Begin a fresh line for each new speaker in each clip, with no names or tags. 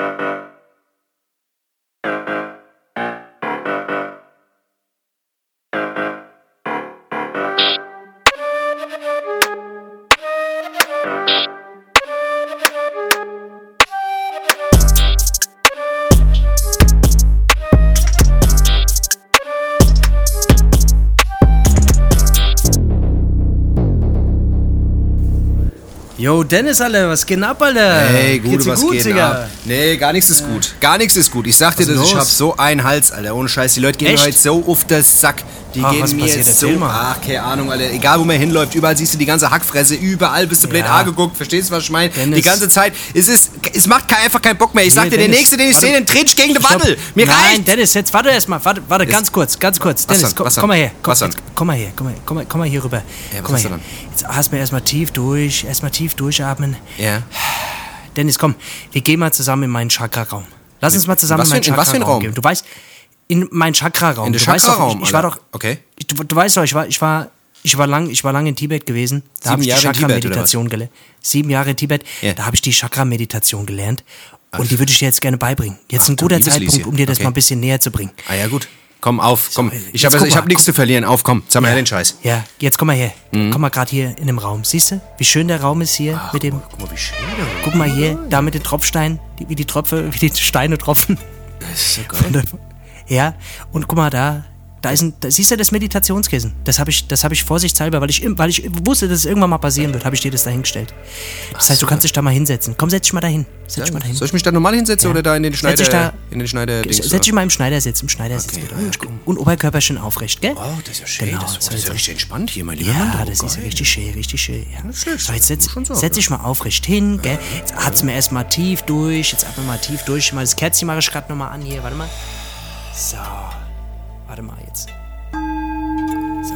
Uh-huh. Dennis, Alter, was geht ab, Alter?
Hey, gut,
Geht's
was
gut,
geht
Digga?
ab? Nee, gar nichts ist gut. Gar nichts ist gut. Ich sag dir
Was
das, ich hab so einen Hals, Alter. Ohne Scheiß. Die Leute gehen
Echt?
mir heute so auf den Sack. Die
Ach,
gehen mir
passiert?
jetzt so. Ach, keine Ahnung, Alter. Egal, wo man hinläuft, überall siehst du die ganze Hackfresse. Überall bist du blöd
Ja.
angeguckt. Verstehst du, was ich meine? Die ganze Zeit. Es, ist, es macht kein, einfach keinen Bock mehr. Ich sag
Nee,
dir, der Nächste, den ich
warte.
sehe, den tretsch gegen
Stopp.
Wandel. Mir
Nein,
reicht.
Dennis, jetzt warte erstmal. Warte, warte, ganz kurz, ganz kurz.
Was
Dennis,
dann?
komm,
Was
komm mal her. Komm,
Was
jetzt, komm mal her, komm mal, komm mal, komm mal hier rüber.
Ja, was
komm mal
hast du
her. Jetzt hast du erstmal tief durch, erstmal tief durchatmen.
Ja.
Dennis, komm, wir gehen mal zusammen in meinen Chakra-Raum. Lass uns mal zusammen
was
in meinen
was
Chakra-Raum
Raum?
gehen. Du weißt, in meinen Chakra-Raum.
In den Chakra-Raum,
Ich, ich war doch,
Okay.
du, du weißt doch, ich war, ich war, ich war lang, ich war lang in Tibet gewesen. Da habe
Sieben
ich die
Jahre in Tibet, oder was?
Chakra-Meditation gelernt. Sieben Jahre in Tibet.
Ja.
Da habe ich die Chakra-Meditation gelernt. Und die würde ich dir jetzt gerne beibringen. Jetzt ein
du
guter Zeitpunkt, um dir das
Okay.
mal ein bisschen näher zu bringen.
Ah ja, gut. Komm, auf, komm. Ich habe hab nichts zu verlieren. Auf, komm. Sag mal her den Scheiß.
Ja, jetzt komm mal her.
Mhm.
Komm mal gerade hier in dem Raum. Siehst du, wie schön der Raum ist hier mit dem.
Guck mal, wie schön der
Guck mal hier, da mit den Tropfsteinen, die, wie die Tropfe, wie die Steine tropfen.
Das ist so geil.
der- Ja, und guck mal da, da ist ein, da, siehst du das Meditationskissen? Das habe ich, das habe ich vorsichtshalber, weil ich, weil ich wusste, dass es irgendwann mal passieren wird, habe ich dir das da hingestellt. Das heißt, du kannst dich da mal hinsetzen. Komm, setz dich mal dahin. Setz dich mal dahin.
Soll ich mich da normal hinsetzen
Ja.
oder da in den
Setz
Schneider?
dich da-
in den Schneider
Setz dich mal im Schneidersitz, im Schneidersitz
Okay, ja,
und, Oberkörper schön aufrecht, gell?
Oh, das ist ja schön.
Genau,
das,
so
das ist ja richtig entspannt hier, mein lieber Mann.
Ja,
Oh,
das ist
geil.
richtig schön, richtig schön. Ja.
schlecht,
So, jetzt setz,
sagen,
setz dich mal aufrecht hin, gell? Jetzt atmen wir erstmal tief durch. Jetzt atmen wir mal tief durch. Mal das Kerzchen mache ich gerade nochmal an hier. Warte mal. So. Warte mal jetzt. So.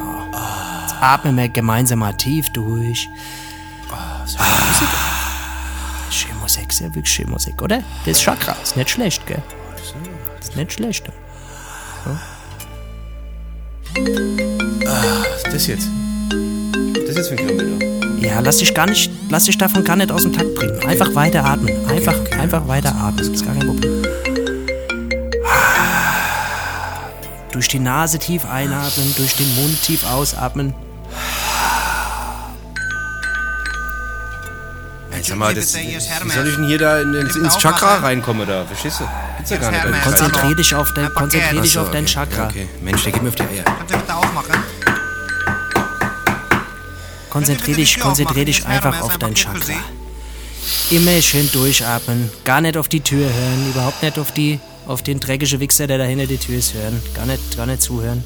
Jetzt atmen wir gemeinsam mal tief durch. Ah, schön Musik, sehr wirklich schön Musik, oder? Das ist Chakra. Ist nicht schlecht, gell? Ist nicht schlecht.
Das jetzt. Das jetzt für ein Krempel.
Ja, lass dich gar nicht, lass dich davon gar nicht aus dem Takt bringen. Einfach weiter atmen. Einfach, einfach weiter atmen. Das ist gar kein Problem. Durch die Nase tief einatmen, durch den Mund tief ausatmen.
Sag mal, das, wie soll ich denn hier da in, ins, ins Chakra reinkommen da? Verstehst du? Gibt's ja gar nicht.
Konzentrier dich auf dein, konzentrier dich auf dein. Chakra.
Okay. Mensch, der geht mir auf die Eier.
Kannst du bitte aufmachen?
Konzentrier dich, konzentrier dich einfach auf
ein
dein Chakra. Immer schön durchatmen. Gar nicht auf die Tür hören. Überhaupt nicht auf die, auf den dreckigen Wichser, der da hinter die Tür ist, hören. Gar nicht, gar nicht zuhören.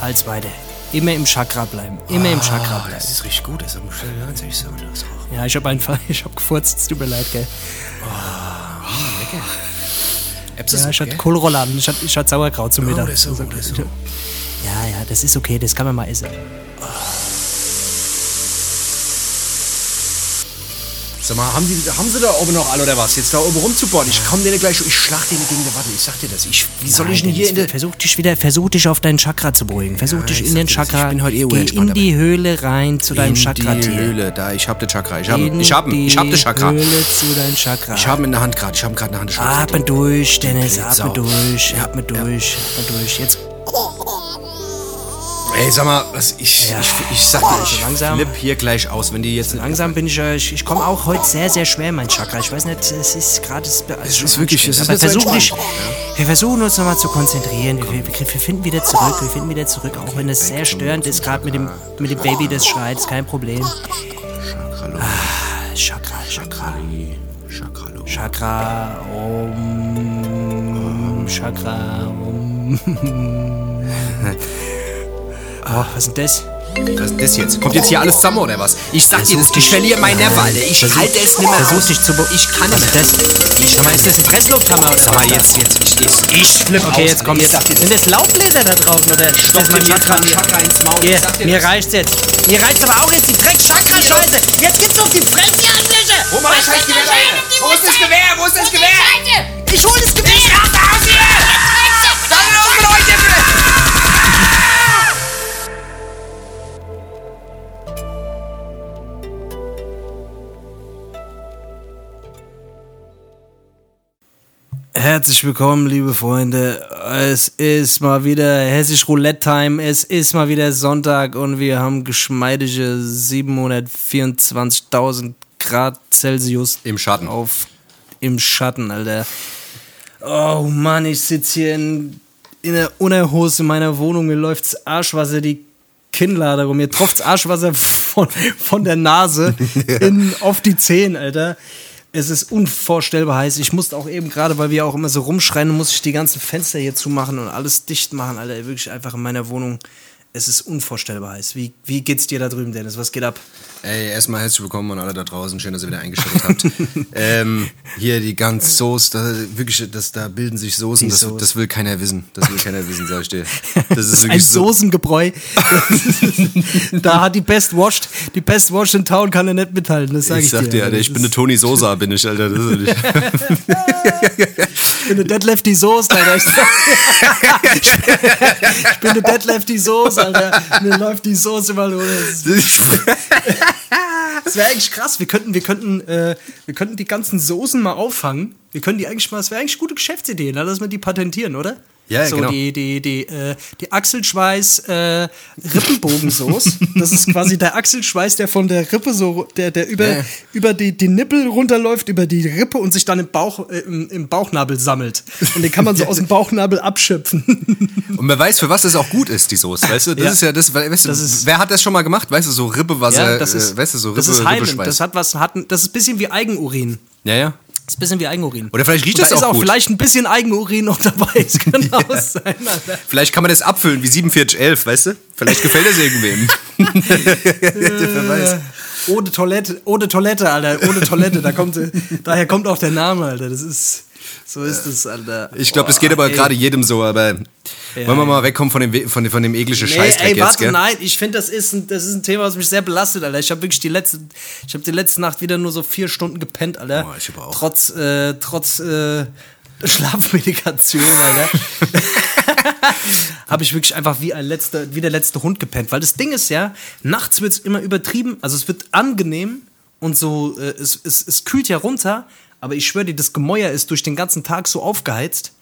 Als weiter. Immer im Chakra bleiben. Immer im Chakra
Ah,
bleiben.
das ist richtig gut. Das muss ich ganz ehrlich ist auch
Ja, ich hab einfach, ich hab gefurzt. Es tut mir leid, gell.
lecker. Apps
Ja,
ist
ich hatte
okay.
Kohlrouladen. Ich hatte, ich hatte Sauerkraut zum Mittag.
das ist so das ist so.
Ja, ja, das ist okay. Das kann man mal essen.
Sag mal, haben Sie, haben Sie da oben noch alle oder was? Jetzt da oben rumzubohren. Ich komm denen gleich, ich schlag denen gegen die Wand. Ich sag dir das. Ich, wie soll ich denn hier in der...
Versuch dich wieder, versuch dich auf dein Chakra zu beruhigen. Versuch
Ja,
dich
ich
in den. Chakra.
Ich bin heute eh
Geh in die Höhle rein zu deinem
in die. Höhle, da, ich hab den Chakra. Ich hab,
In
ich hab, ich hab den Chakra.
Die Höhle zu deinem Chakra.
Ich hab ihn in der Hand gerade. Ich hab ihn gerade in der Hand.
Atme durch, Dennis, atme durch, atme durch, atme durch. Jetzt
Ey, sag mal, was ich,
Ja.
ich, ich sag dir, ich
langsam.
flipp hier gleich aus, wenn die jetzt...
langsam bin ich, äh, ich, ich komme auch heute sehr, sehr schwer in mein Chakra. Ich weiß nicht, es ist gerade... Es
Es ist wirklich- es ist
Aber versuch dich, wir versuchen uns nochmal zu konzentrieren. Wir, wir, wir finden wieder zurück, wir finden wieder zurück, auch wenn es sehr störend ist, gerade mit dem, mit dem Baby, das schreit, ist kein Problem. Ah, Chakra, Chakra.
Chakra.
Chakra, Om, Chakra, Om. Oh, was ist denn das?
Was ist das jetzt? Kommt jetzt hier alles zusammen oder was? Ich sag dir, das, ich verliere meinen Nerv, Alter. Ich
Versuch-
halte es nicht mehr
Versuch dich zu
Ich kann nicht mehr.
das? Sag mal, ist das ein Presslufthammer oder
mal,
was?
jetzt, jetzt. Ich, ich, ich flipp
Okay,
aus,
jetzt kommt
ich
jetzt. Sind das Laubblätter da draußen oder mein
mein Chakra ins Maul.
Hier,
Ich
mir reicht's jetzt. Mir reicht's aber auch jetzt die Dreck-Chakra-Scheiße. Jetzt gibt's auf die Fresse, ihr Arschlöcher.
Wo mal das scheiß Gewehr? Wo ist das Gewehr? Wo ist das Gewehr?
Ich hol das Gewehr.
Ich raste aus hier!
Herzlich willkommen, liebe Freunde. Es ist mal wieder Hessisch Roulette Time. Es ist mal wieder Sonntag und wir haben geschmeidige 724.000 Grad Celsius
Im Schatten.
auf im Schatten, Alter. Oh Mann, ich sitze hier in, in der Unterhose in meiner Wohnung. Mir läuft's Arschwasser die Kinnlade rum. Mir tropft's Arschwasser von, von der Nase in, auf die Zehen, Alter. Es ist unvorstellbar heiß. Ich musste auch eben gerade, weil wir auch immer so rumschreien, muss ich die ganzen Fenster hier zumachen und alles dicht machen, Alter. Wirklich einfach in meiner Wohnung. Es ist unvorstellbar heiß. Wie, wie geht's dir da drüben, Dennis? Was geht ab?
Ey, erstmal herzlich willkommen an alle da draußen. Schön, dass ihr wieder eingeschaltet habt. ähm, hier die ganz Soße, da, wirklich, das, da bilden sich Soßen. Das,
Soße.
das will keiner wissen. Das will keiner wissen, sag ich dir. Das ist
Ein
wirklich so.
Soßengebräu. da hat die Best Washed, die Best Washed in Town kann er nicht mithalten, das sag ich,
Ich sag dir,
dir.
Alter, ich bin eine Toni Sosa, bin ich, Alter. Das ist nicht.
Ich bin eine Dead Lefty Soße, Alter. Ich, sag- ich bin eine Dead Lefty Soße, Alter. Mir läuft die Soße mal ohne. Das wäre eigentlich krass. Wir könnten, wir könnten, äh, wir könnten die ganzen Soßen mal auffangen. Wir können die eigentlich mal, das wäre eigentlich gute Geschäftsidee, ne? dass wir die patentieren, oder?
Ja,
so
genau.
die, die, die, äh, die Achselschweiß äh, Rippenbogensoße. Das ist quasi der Achselschweiß, der von der Rippe so, der, der über,
Ja.
über die, die Nippel runterläuft, über die Rippe und sich dann im Bauch, äh, im, im Bauchnabel sammelt. Und den kann man so aus dem Bauchnabel abschöpfen.
Und wer weiß, für was das auch gut ist, die Soße. Weißt du, das
Ja.
ist ja das, weißt du,
Das ist-
wer hat das schon mal gemacht? Weißt du, so Rippewasser,
ja, das ist,
äh, weißt du, so Rippe,
das ist heilend.
Rippeschweiß.
Das hat was, hat, das ist ein bisschen wie Eigenurin.
ja, ja.
Das ist ein bisschen wie Eigenurin.
Oder vielleicht riecht
Und
das
da ist
auch
auch
gut.
vielleicht ein bisschen Eigenurin noch dabei. Es kann auch sein, Alter.
Vielleicht kann man das abfüllen wie 4711, weißt du? Vielleicht gefällt es irgendwem. wer weiß.
Ohne Toilette, ohne Toilette, Alter, ohne Toilette. Da kommt, daher kommt auch der Name, Alter. Das ist, so ist es, Alter.
Ich glaube, das geht aber gerade jedem so, aber wollen wir mal wegkommen von dem, von dem, von dem ekligen
Nee,
Scheißdreck
ey,
jetzt,
warte,
gell?
nein, ich finde, das, ist ein- das ist ein Thema, was mich sehr belastet, Alter. Ich habe wirklich die letzte, ich habe die letzte Nacht wieder nur so vier Stunden gepennt, Alter.
Boah, ich aber auch.
Trotz, äh, trotz äh, Schlafmedikation, Alter. habe ich wirklich einfach wie ein letzter, wie der letzte Hund gepennt. Weil das Ding ist ja, nachts wird es immer übertrieben, also es wird angenehm und so, äh, es, es, es kühlt ja runter, aber ich schwöre dir, das Gemäuer ist durch den ganzen Tag so aufgeheizt,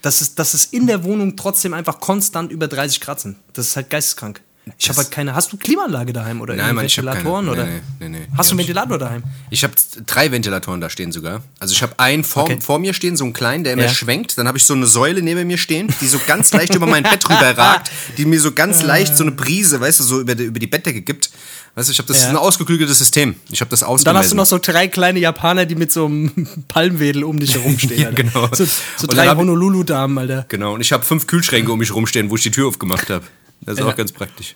dass es, dass es in der Wohnung trotzdem einfach konstant über 30 Grad sind. Das ist halt geisteskrank. Ich habe halt keine. Hast du Klimaanlage daheim oder
Nein, Mann, ich keine.
oder?
Nee, nee, nee.
Hast du einen Ventilator daheim?
Ich habe drei Ventilatoren da stehen sogar. Also ich habe einen vor,
Okay.
vor mir stehen, so einen kleinen, der immer
Ja.
schwenkt. Dann habe ich so eine Säule neben mir stehen, die so ganz leicht über mein Bett rüber ragt, die mir so ganz leicht so eine Brise, weißt du, so über die, über die Bettdecke gibt. Weißt du, ich habe das
Ja.
ist ein ausgeklügeltes System. Ich habe das ausgemessen.
Dann hast du noch so drei kleine Japaner, die mit so einem Palmwedel um dich herumstehen.
Ja, genau.
So, so drei Honolulu-Damen, Alter.
Genau, und ich habe fünf Kühlschränke um mich rumstehen, wo ich die Tür aufgemacht habe. Das ist
Ja.
auch ganz praktisch.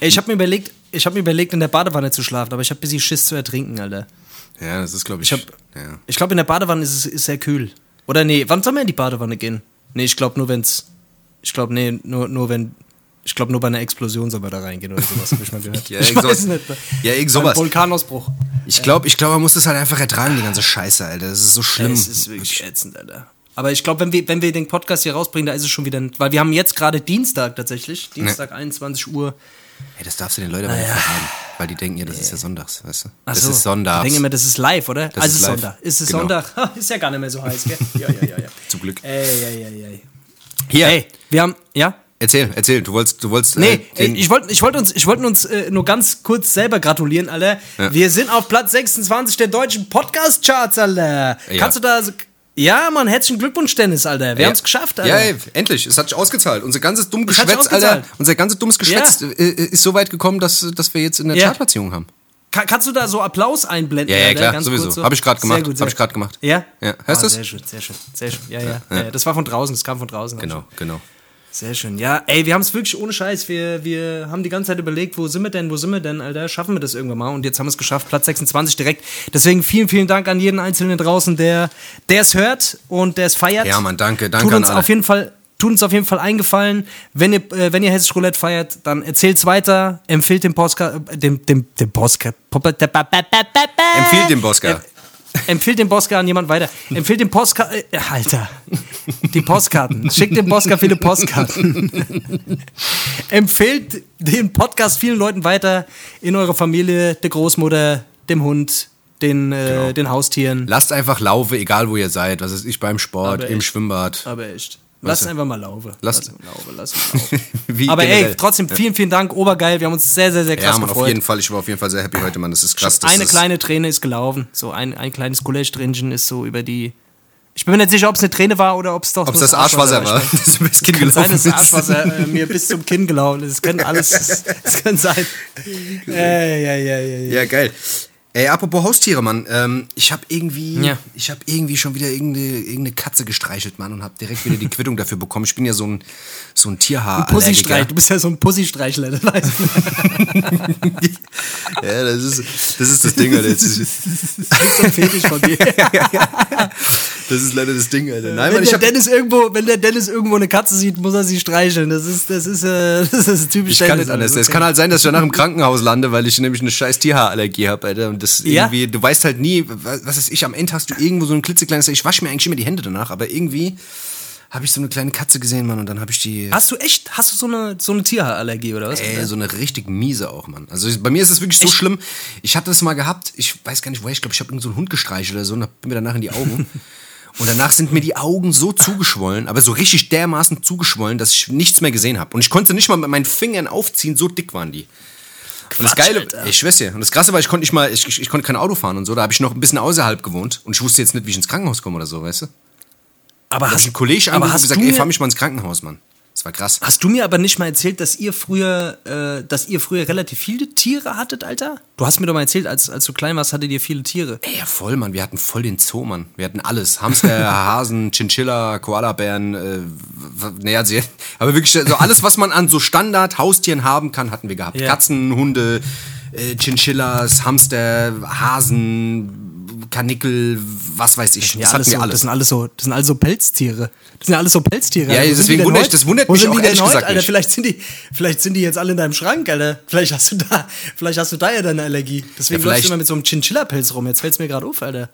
Ich habe mir überlegt, ich habe mir überlegt, in der Badewanne zu schlafen, aber ich habe ein bisschen Schiss zu ertrinken, Alter.
Ja, das ist, glaube ich.
Ich
ja.
Ich glaube, in der Badewanne ist es ist sehr kühl. Oder nee, wann soll man in die Badewanne gehen? Nee, ich glaube nur, wenn's. Ich glaube, nee, nur, nur wenn. Ich glaube, nur bei einer Explosion soll man da reingehen oder sowas, habe ich mal gehört.
Ja,
ich weiß
sowas.
nicht.
Ja, irgend sowas.
Vulkanausbruch.
Ich glaube, ich glaub, man muss das halt einfach ertragen, die ganze Scheiße, Alter. Das ist so schlimm.
Es ist wirklich ätzend, Alter. Aber ich glaube, wenn wir, wenn wir den Podcast hier rausbringen, da ist es schon wieder. Weil wir haben jetzt gerade Dienstag tatsächlich. Dienstag, 21 Uhr.
Hey, das darfst du den Leuten aber nicht verraten. Weil die denken ja, das ist ja sonntags, weißt du?
Ach
das
so.
ist sonntags.
Ich denke immer, das ist live, oder?
Das
also
ist
ist. Sonntag. Ist es
Genau.
Sonntag? Ist ja gar nicht mehr so heiß, gell? Ja, ja, ja, ja.
Zum Glück.
Ey, ey, ey, ey.
Hier,
Ey, wir haben. Ja?
erzähl, erzähl. Du wolltest, du wolltest.
Nee,
äh,
ey, ich wollte ich wollt uns, ich wollt uns äh, nur ganz kurz selber gratulieren, Alter.
Ja.
Wir sind auf Platz 26 der deutschen Podcast-Charts, Alter.
Ja.
Kannst du da. Ja, Mann, herzlichen Glückwunsch, Dennis, Alter. Wir
ja.
haben es geschafft, Alter.
Ja, ey, endlich. Es hat sich ausgezahlt. Unser ganzes dummes Geschwätz, Alter. Unser ganzes dummes Geschwätz
Ja.
äh, ist so weit gekommen, dass, dass wir jetzt in der
Ja.
Chartplatzierung haben.
Ka- kannst du da so Applaus einblenden?
Ja, ja, klar,
Ganz
sowieso.
so?
Hab ich grad gemacht.
Sehr gut,
Hab
sehr
ich grad gemacht.
Ja?
Ja. Hörst
Ah,
du's?
Sehr schön, sehr schön, sehr schön. Ja, ja, ja. ja. Das war von draußen, das kam von draußen.
Genau, genau.
Sehr schön. Ja, ey, wir haben es wirklich ohne Scheiß. Wir, wir haben die ganze Zeit überlegt, wo sind wir denn, wo sind wir denn, Alter? Schaffen wir das irgendwann mal? Und jetzt haben wir es geschafft, Platz 26 direkt. Deswegen vielen, vielen Dank an jeden Einzelnen draußen, der es hört und der es feiert.
Ja, Mann, danke, danke
Tut
an
uns
alle.
auf jeden Fall. Tut uns auf jeden Fall eingefallen, wenn ihr, äh, wenn ihr Hessisch Roulette feiert, dann erzählt's weiter, empfiehlt den Postka, äh, dem, dem, dem Postka,
Empfiehlt den Bosca.
Empfiehlt den Bosca an jemand weiter. Empfiehlt den Postka, äh, Alter, die Postkarten. Schickt dem Bosca viele Postkarten. Empfehlt den Podcast vielen Leuten weiter in eurer Familie, der Großmutter, dem Hund, den, äh, den Haustieren.
Lasst einfach laufen, egal wo ihr seid. Was ist ich beim Sport, im. Schwimmbad.
Aber echt. Lass einfach mal laufen.
Lass-
Lass laufen, lass laufen. Aber ey,
generell.
trotzdem vielen, vielen Dank, obergeil. Wir haben uns sehr, sehr, sehr krass
Ja, auf
gefreut.
jeden Fall. Ich war auf jeden Fall sehr happy heute, Mann. Das ist krass. Das
eine
ist,
kleine Träne ist gelaufen. So ein, ein kleines Gulasch-Tränchen ist so über die. Ich bin mir nicht sicher, ob es eine Träne war oder ob es doch
Ob es das Arschwasser war, das über das Kinn
Kann sein, dass das. Arschwasser äh, mir bis zum Kinn gelaufen ist. Es kann alles. Es, es kann sein. Äh, ja, ja, ja, ja.
Ja, geil. Ey, apropos Haustiere, Mann. Ähm, ich habe irgendwie,
Ja.
ich habe irgendwie schon wieder irgendeine, irgendeine Katze gestreichelt, Mann, und habe direkt wieder die Quittung dafür bekommen. Ich bin ja so ein, so ein Tierhaar.
Pussystreich. Du bist ja so ein Pussystreichler, das weißt du.
Ja, das ist, das ist das Ding, Alter. Das ist,
Das ist so ein Fetisch von dir.
das ist leider das Ding, Alter. Nein,
wenn,
Mann, ich
der Dennis irgendwo, wenn der Dennis irgendwo eine Katze sieht, muss er sie streicheln. Das ist, das ist, äh, das ist typisch
ich kann
Dennis,
nicht anders. Es kann halt sein, dass ich danach im Krankenhaus lande, weil ich nämlich eine scheiß Tierhaarallergie habe, Alter. Und das
Ja?
irgendwie, du weißt halt nie, was was ist ich, am Ende hast du irgendwo so ein klitzekleines, ich wasche mir eigentlich immer die Hände danach, aber irgendwie habe ich so eine kleine Katze gesehen, Mann, und dann habe ich die.
Hast du echt, hast du so eine, so eine Tierhaarallergie oder was?
Ey, so eine richtig miese auch, Mann. Also bei mir ist es wirklich so schlimm. Ich habe das mal gehabt, ich weiß gar nicht woher, ich glaube, ich habe irgendeinen so einen Hund gestreichelt oder so und hab mir danach in die Augen. Und danach sind mir die Augen so zugeschwollen, aber so richtig dermaßen zugeschwollen, dass ich nichts mehr gesehen habe. Und ich konnte nicht mal mit meinen Fingern aufziehen, so dick waren die. Und das
Quatsch,
Geile,
Alter.
ich schwör's dir. Und das Krasse war, ich konnte nicht mal, ich, ich, ich konnte kein Auto fahren und so. Da habe ich noch ein bisschen außerhalb gewohnt und ich wusste jetzt nicht, wie ich ins Krankenhaus komme oder so, weißt du?
aber
Da
hast,
ein Kollege
aber
angerufen und gesagt, ey, fahr mich mal ins Krankenhaus, Mann. Das war krass.
Hast du mir aber nicht mal erzählt, dass ihr früher, äh, dass ihr früher relativ viele Tiere hattet, Alter? Du hast mir doch mal erzählt, als, als du klein warst, hattet ihr viele Tiere.
Ey, ja, voll, Mann. Wir hatten voll den Zoo, Mann. Wir hatten alles. Hamster, Hasen, Chinchilla, Koalabären, äh, nee, also, aber wirklich so alles, was man an so Standard-Haustieren haben kann, hatten wir gehabt.
Ja.
Katzen, Hunde, äh, Chinchillas, Hamster, Hasen, Kanickel, was weiß ich.
Ja,
das
alles so,
alles.
Das sind alles so, das sind alles so Pelztiere. Das sind ja alles so Pelztiere.
Ja, deswegen wundert- das wundert mich auch ehrlich gesagt
Alter? Vielleicht sind die, vielleicht sind die jetzt alle in deinem Schrank, Alter. Vielleicht hast du da, vielleicht hast du da ja deine Allergie. Deswegen
Ja,
läufst du immer mit so einem Chinchilla-Pelz rum. Jetzt fällt's mir gerade auf, Alter.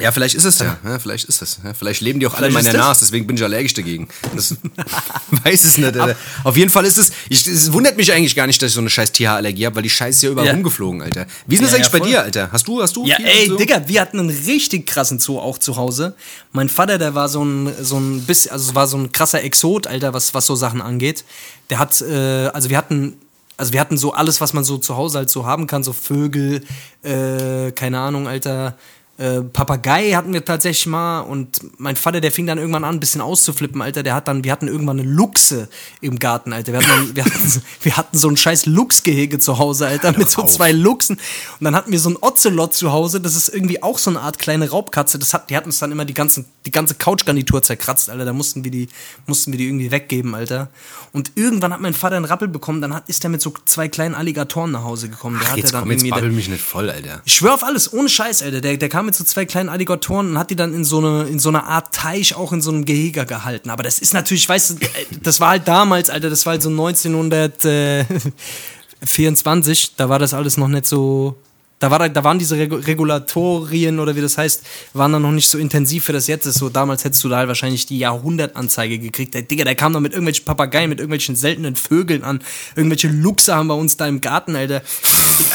Ja, vielleicht ist es ja. ja vielleicht ist es. Ja, vielleicht leben die auch alle in meiner Nase, deswegen bin ich allergisch dagegen. Das weiß es nicht. Alter. Auf jeden Fall ist es. Ich, es wundert mich eigentlich gar nicht, dass ich so eine scheiß Tierhaarallergie habe, weil die Scheiße ist ja überall
Ja.
rumgeflogen, Alter. Wie ist denn das eigentlich bei
voll.
dir, Alter? Hast du, hast du?
Ja, ey,
so?
Digga, wir hatten einen richtig krassen Zoo auch zu Hause. Mein Vater, der war so ein, so ein bisschen, also war so ein krasser Exot, Alter, was, was so Sachen angeht. Der hat, äh, also wir hatten, also wir hatten so alles, was man so zu Hause halt so haben kann, so Vögel, äh, keine Ahnung, Alter. Äh, Papagei hatten wir tatsächlich mal und mein Vater, der fing dann irgendwann an, ein bisschen auszuflippen, Alter. Der hat dann, wir hatten irgendwann eine Luchse im Garten, Alter. Wir hatten, dann, wir hatten, so- wir hatten so ein scheiß Luchsgehege zu Hause, Alter, mit so zwei Luchsen. Und dann hatten wir so ein Ocelot zu Hause, das ist irgendwie auch so eine Art kleine Raubkatze. Das hat, die hat uns dann immer die, ganzen, die ganze Couchgarnitur zerkratzt, Alter. Da mussten wir, die, mussten wir die irgendwie weggeben, Alter. Und irgendwann hat mein Vater einen Rappel bekommen, dann hat, ist er mit so zwei kleinen Alligatoren nach Hause gekommen. Der
Ach,
hat
jetzt
dann
komm, jetzt babbel mich nicht voll, Alter.
ich schwör auf alles, ohne Scheiß, Alter. Der, der kam mit so zwei kleinen Alligatoren und hat die dann in so eine, in so eine Art Teich auch in so einem Gehege gehalten. Aber das ist natürlich, weißt du, äh, das war halt damals, Alter, das war halt so 1924, da war das alles noch nicht so. Da, war, da waren diese Regu- Regulatorien oder wie das heißt, waren dann noch nicht so intensiv, wie das jetzt ist. So damals hättest du da halt wahrscheinlich die Jahrhundertanzeige gekriegt. Der Digga, der kam da mit irgendwelchen Papageien, mit irgendwelchen seltenen Vögeln an. Irgendwelche Luchse haben bei uns da im Garten, Alter.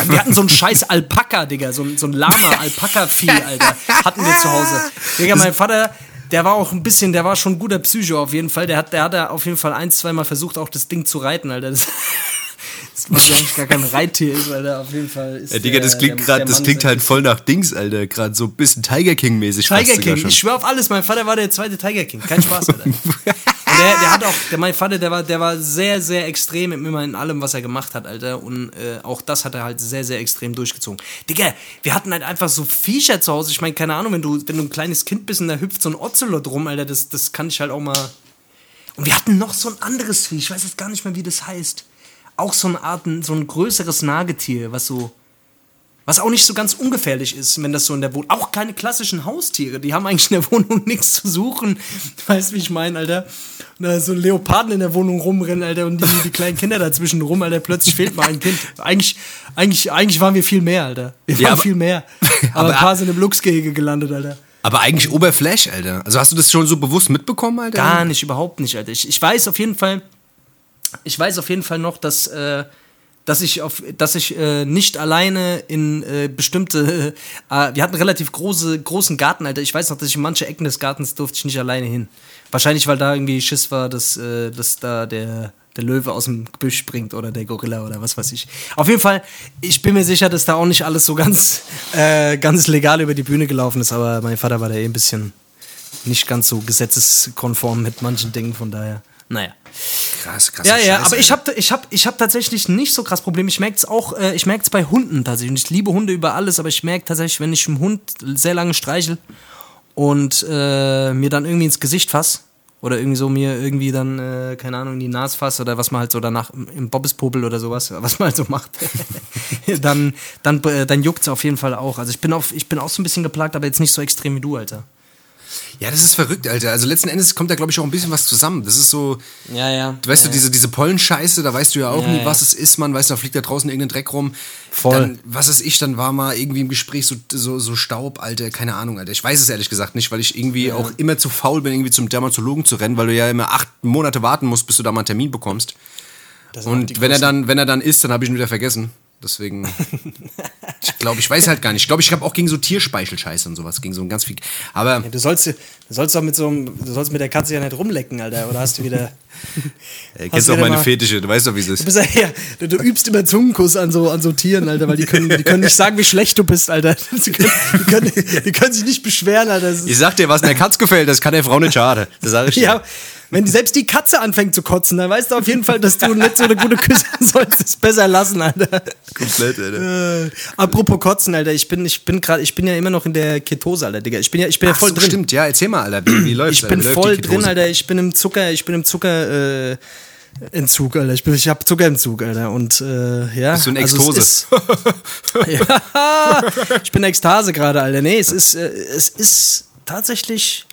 Wir hatten so einen scheiß Alpaka, Digga, so, ein- so ein Lama-Alpaka-Vieh, Alter, hatten wir zu Hause. Digga, mein Vater, der war auch ein bisschen, der war schon ein guter Psycho auf jeden Fall. Der hat, der hat da auf jeden Fall ein, zweimal versucht, auch das Ding zu reiten, Alter. Das, das war eigentlich gar kein Reittier ist, Alter. Auf jeden Fall ist
Ja, Digga, das klingt gerade, das klingt
ist
halt voll nach Dings, Alter. Gerade so ein bisschen Tiger King-mäßig.
Tiger King, ich schwör auf alles, mein Vater war der zweite Tiger King. Kein Spaß, Alter. Und der, der hat auch, der, mein Vater, der war, der war sehr, sehr extrem immer in allem, was er gemacht hat, Alter. Und äh, auch das hat er halt sehr, sehr extrem durchgezogen. Digga, wir hatten halt einfach so Viecher zu Hause. Ich meine, keine Ahnung, wenn du, wenn du ein kleines Kind bist und da hüpft so ein Ocelot rum, Alter, das, das kann ich halt auch mal. Und wir hatten noch so ein anderes Vieh, ich weiß jetzt gar nicht mehr, wie das heißt. Auch so eine Art, so ein größeres Nagetier, was so. Was auch nicht so ganz ungefährlich ist, wenn das so in der Wohnung. Auch keine klassischen Haustiere, die haben eigentlich in der Wohnung nichts zu suchen. Du weißt, wie ich meine, Alter. Und da so Leoparden in der Wohnung rumrennen, Alter, und die, die kleinen Kinder dazwischen rum, Alter. Plötzlich fehlt mal ein Kind. Eigentlich, eigentlich, eigentlich waren wir viel mehr, Alter. Wir waren
Ja, aber-
viel mehr. Aber,
aber-
ein paar sind im Luchsgehege gelandet, Alter.
Aber eigentlich Oberflash, Alter. Also hast du das schon so bewusst mitbekommen, Alter?
Gar nicht, überhaupt nicht, Alter. Ich, ich weiß auf jeden Fall, ich weiß auf jeden Fall noch, dass, äh, dass ich auf, dass ich äh, nicht alleine in äh, bestimmte, äh, wir hatten relativ große, großen Garten, Alter. Ich weiß noch, dass ich in manche Ecken des Gartens durfte ich nicht alleine hin. Wahrscheinlich, weil da irgendwie Schiss war, dass, äh, dass da der, der Löwe aus dem Gebüsch springt oder der Gorilla oder was weiß ich. Auf jeden Fall, ich bin mir sicher, dass da auch nicht alles so ganz, äh, ganz legal über die Bühne gelaufen ist, aber mein Vater war da eh ein bisschen nicht ganz so gesetzeskonform mit manchen Dingen, von daher. Naja.
Krass, krass.
Ja, ja, aber ich habe ich hab, ich hab tatsächlich nicht so krass Probleme. Ich merke es auch, äh, ich merke es bei Hunden tatsächlich. Und ich liebe Hunde über alles, aber ich merke tatsächlich, wenn ich einen Hund sehr lange streichel und äh, mir dann irgendwie ins Gesicht fass oder irgendwie so mir irgendwie dann, äh, keine Ahnung, in die Nase fass oder was man halt so danach im- im Bobbespopel oder sowas, was man halt so macht, dann, dann, äh, dann juckt es auf jeden Fall auch. Also ich bin, auf, ich bin auch so ein bisschen geplagt, aber jetzt nicht so extrem wie du, Alter.
Ja, das ist verrückt, Alter. Also letzten Endes kommt da, glaube ich, auch ein bisschen was zusammen. Das ist so,
Ja, ja.
weißt
ja,
du, diese, diese Pollenscheiße, da weißt du ja auch
Ja,
nie, was es ist, man. Weißt du, da fliegt da draußen irgendein Dreck rum.
Voll.
Dann, was ist ich, dann war mal irgendwie im Gespräch so, so, so Staub, Alter, keine Ahnung, Alter. Ich weiß es ehrlich gesagt nicht, weil ich irgendwie auch immer zu faul bin, irgendwie zum Dermatologen zu rennen, weil du ja immer acht Monate warten musst, bis du da mal einen Termin bekommst. Und wenn er dann, wenn er dann ist, dann habe ich ihn wieder vergessen. Deswegen, ich glaube, ich weiß halt gar nicht. Ich glaube, ich habe auch gegen so Tierspeichel-Scheiße und sowas, gegen so ein ganz viel. Aber
Du sollst, du sollst doch mit so einem, du sollst mit der Katze ja nicht rumlecken, Alter. Oder hast du wieder.
äh,
Hast
kennst
du
auch
wieder
meine
mal-
Fetische, du weißt doch, wie es
Du,
ist.
bist ja, ja, du, du übst immer Zungenkuss an so, an so Tieren, Alter, weil die können, die können nicht sagen, wie schlecht du bist, Alter. Die können, die können, die können sich nicht beschweren, Alter.
Ich sag dir, was der Katz gefällt, das kann der Frau nicht schade. Das sag ich dir.
ja, wenn selbst die Katze anfängt zu kotzen, dann weißt du auf jeden Fall, dass du nicht so eine gute Küsse sollst. Es besser lassen, Alter.
Komplett, Alter.
Äh, apropos Kotzen, Alter, ich bin, ich bin gerade, ich bin ja immer noch in der Ketose, Alter, Digga. Ich bin ja, ich bin ja
Ach
voll
so,
drin.
stimmt, ja, erzähl mal, Alter, wie, wie läuft's?
Ich bin
läuft
voll drin? Alter. Ich bin im Zucker, ich bin im Zucker, äh, Entzug, Alter. Ich, bin, ich habe Zuckerentzug, Alter. Und äh, ja.
Bist du in
also
Ekstose?
es ist- ja, ich bin in Ekstase gerade, Alter. Nee, es ist, äh, es ist tatsächlich.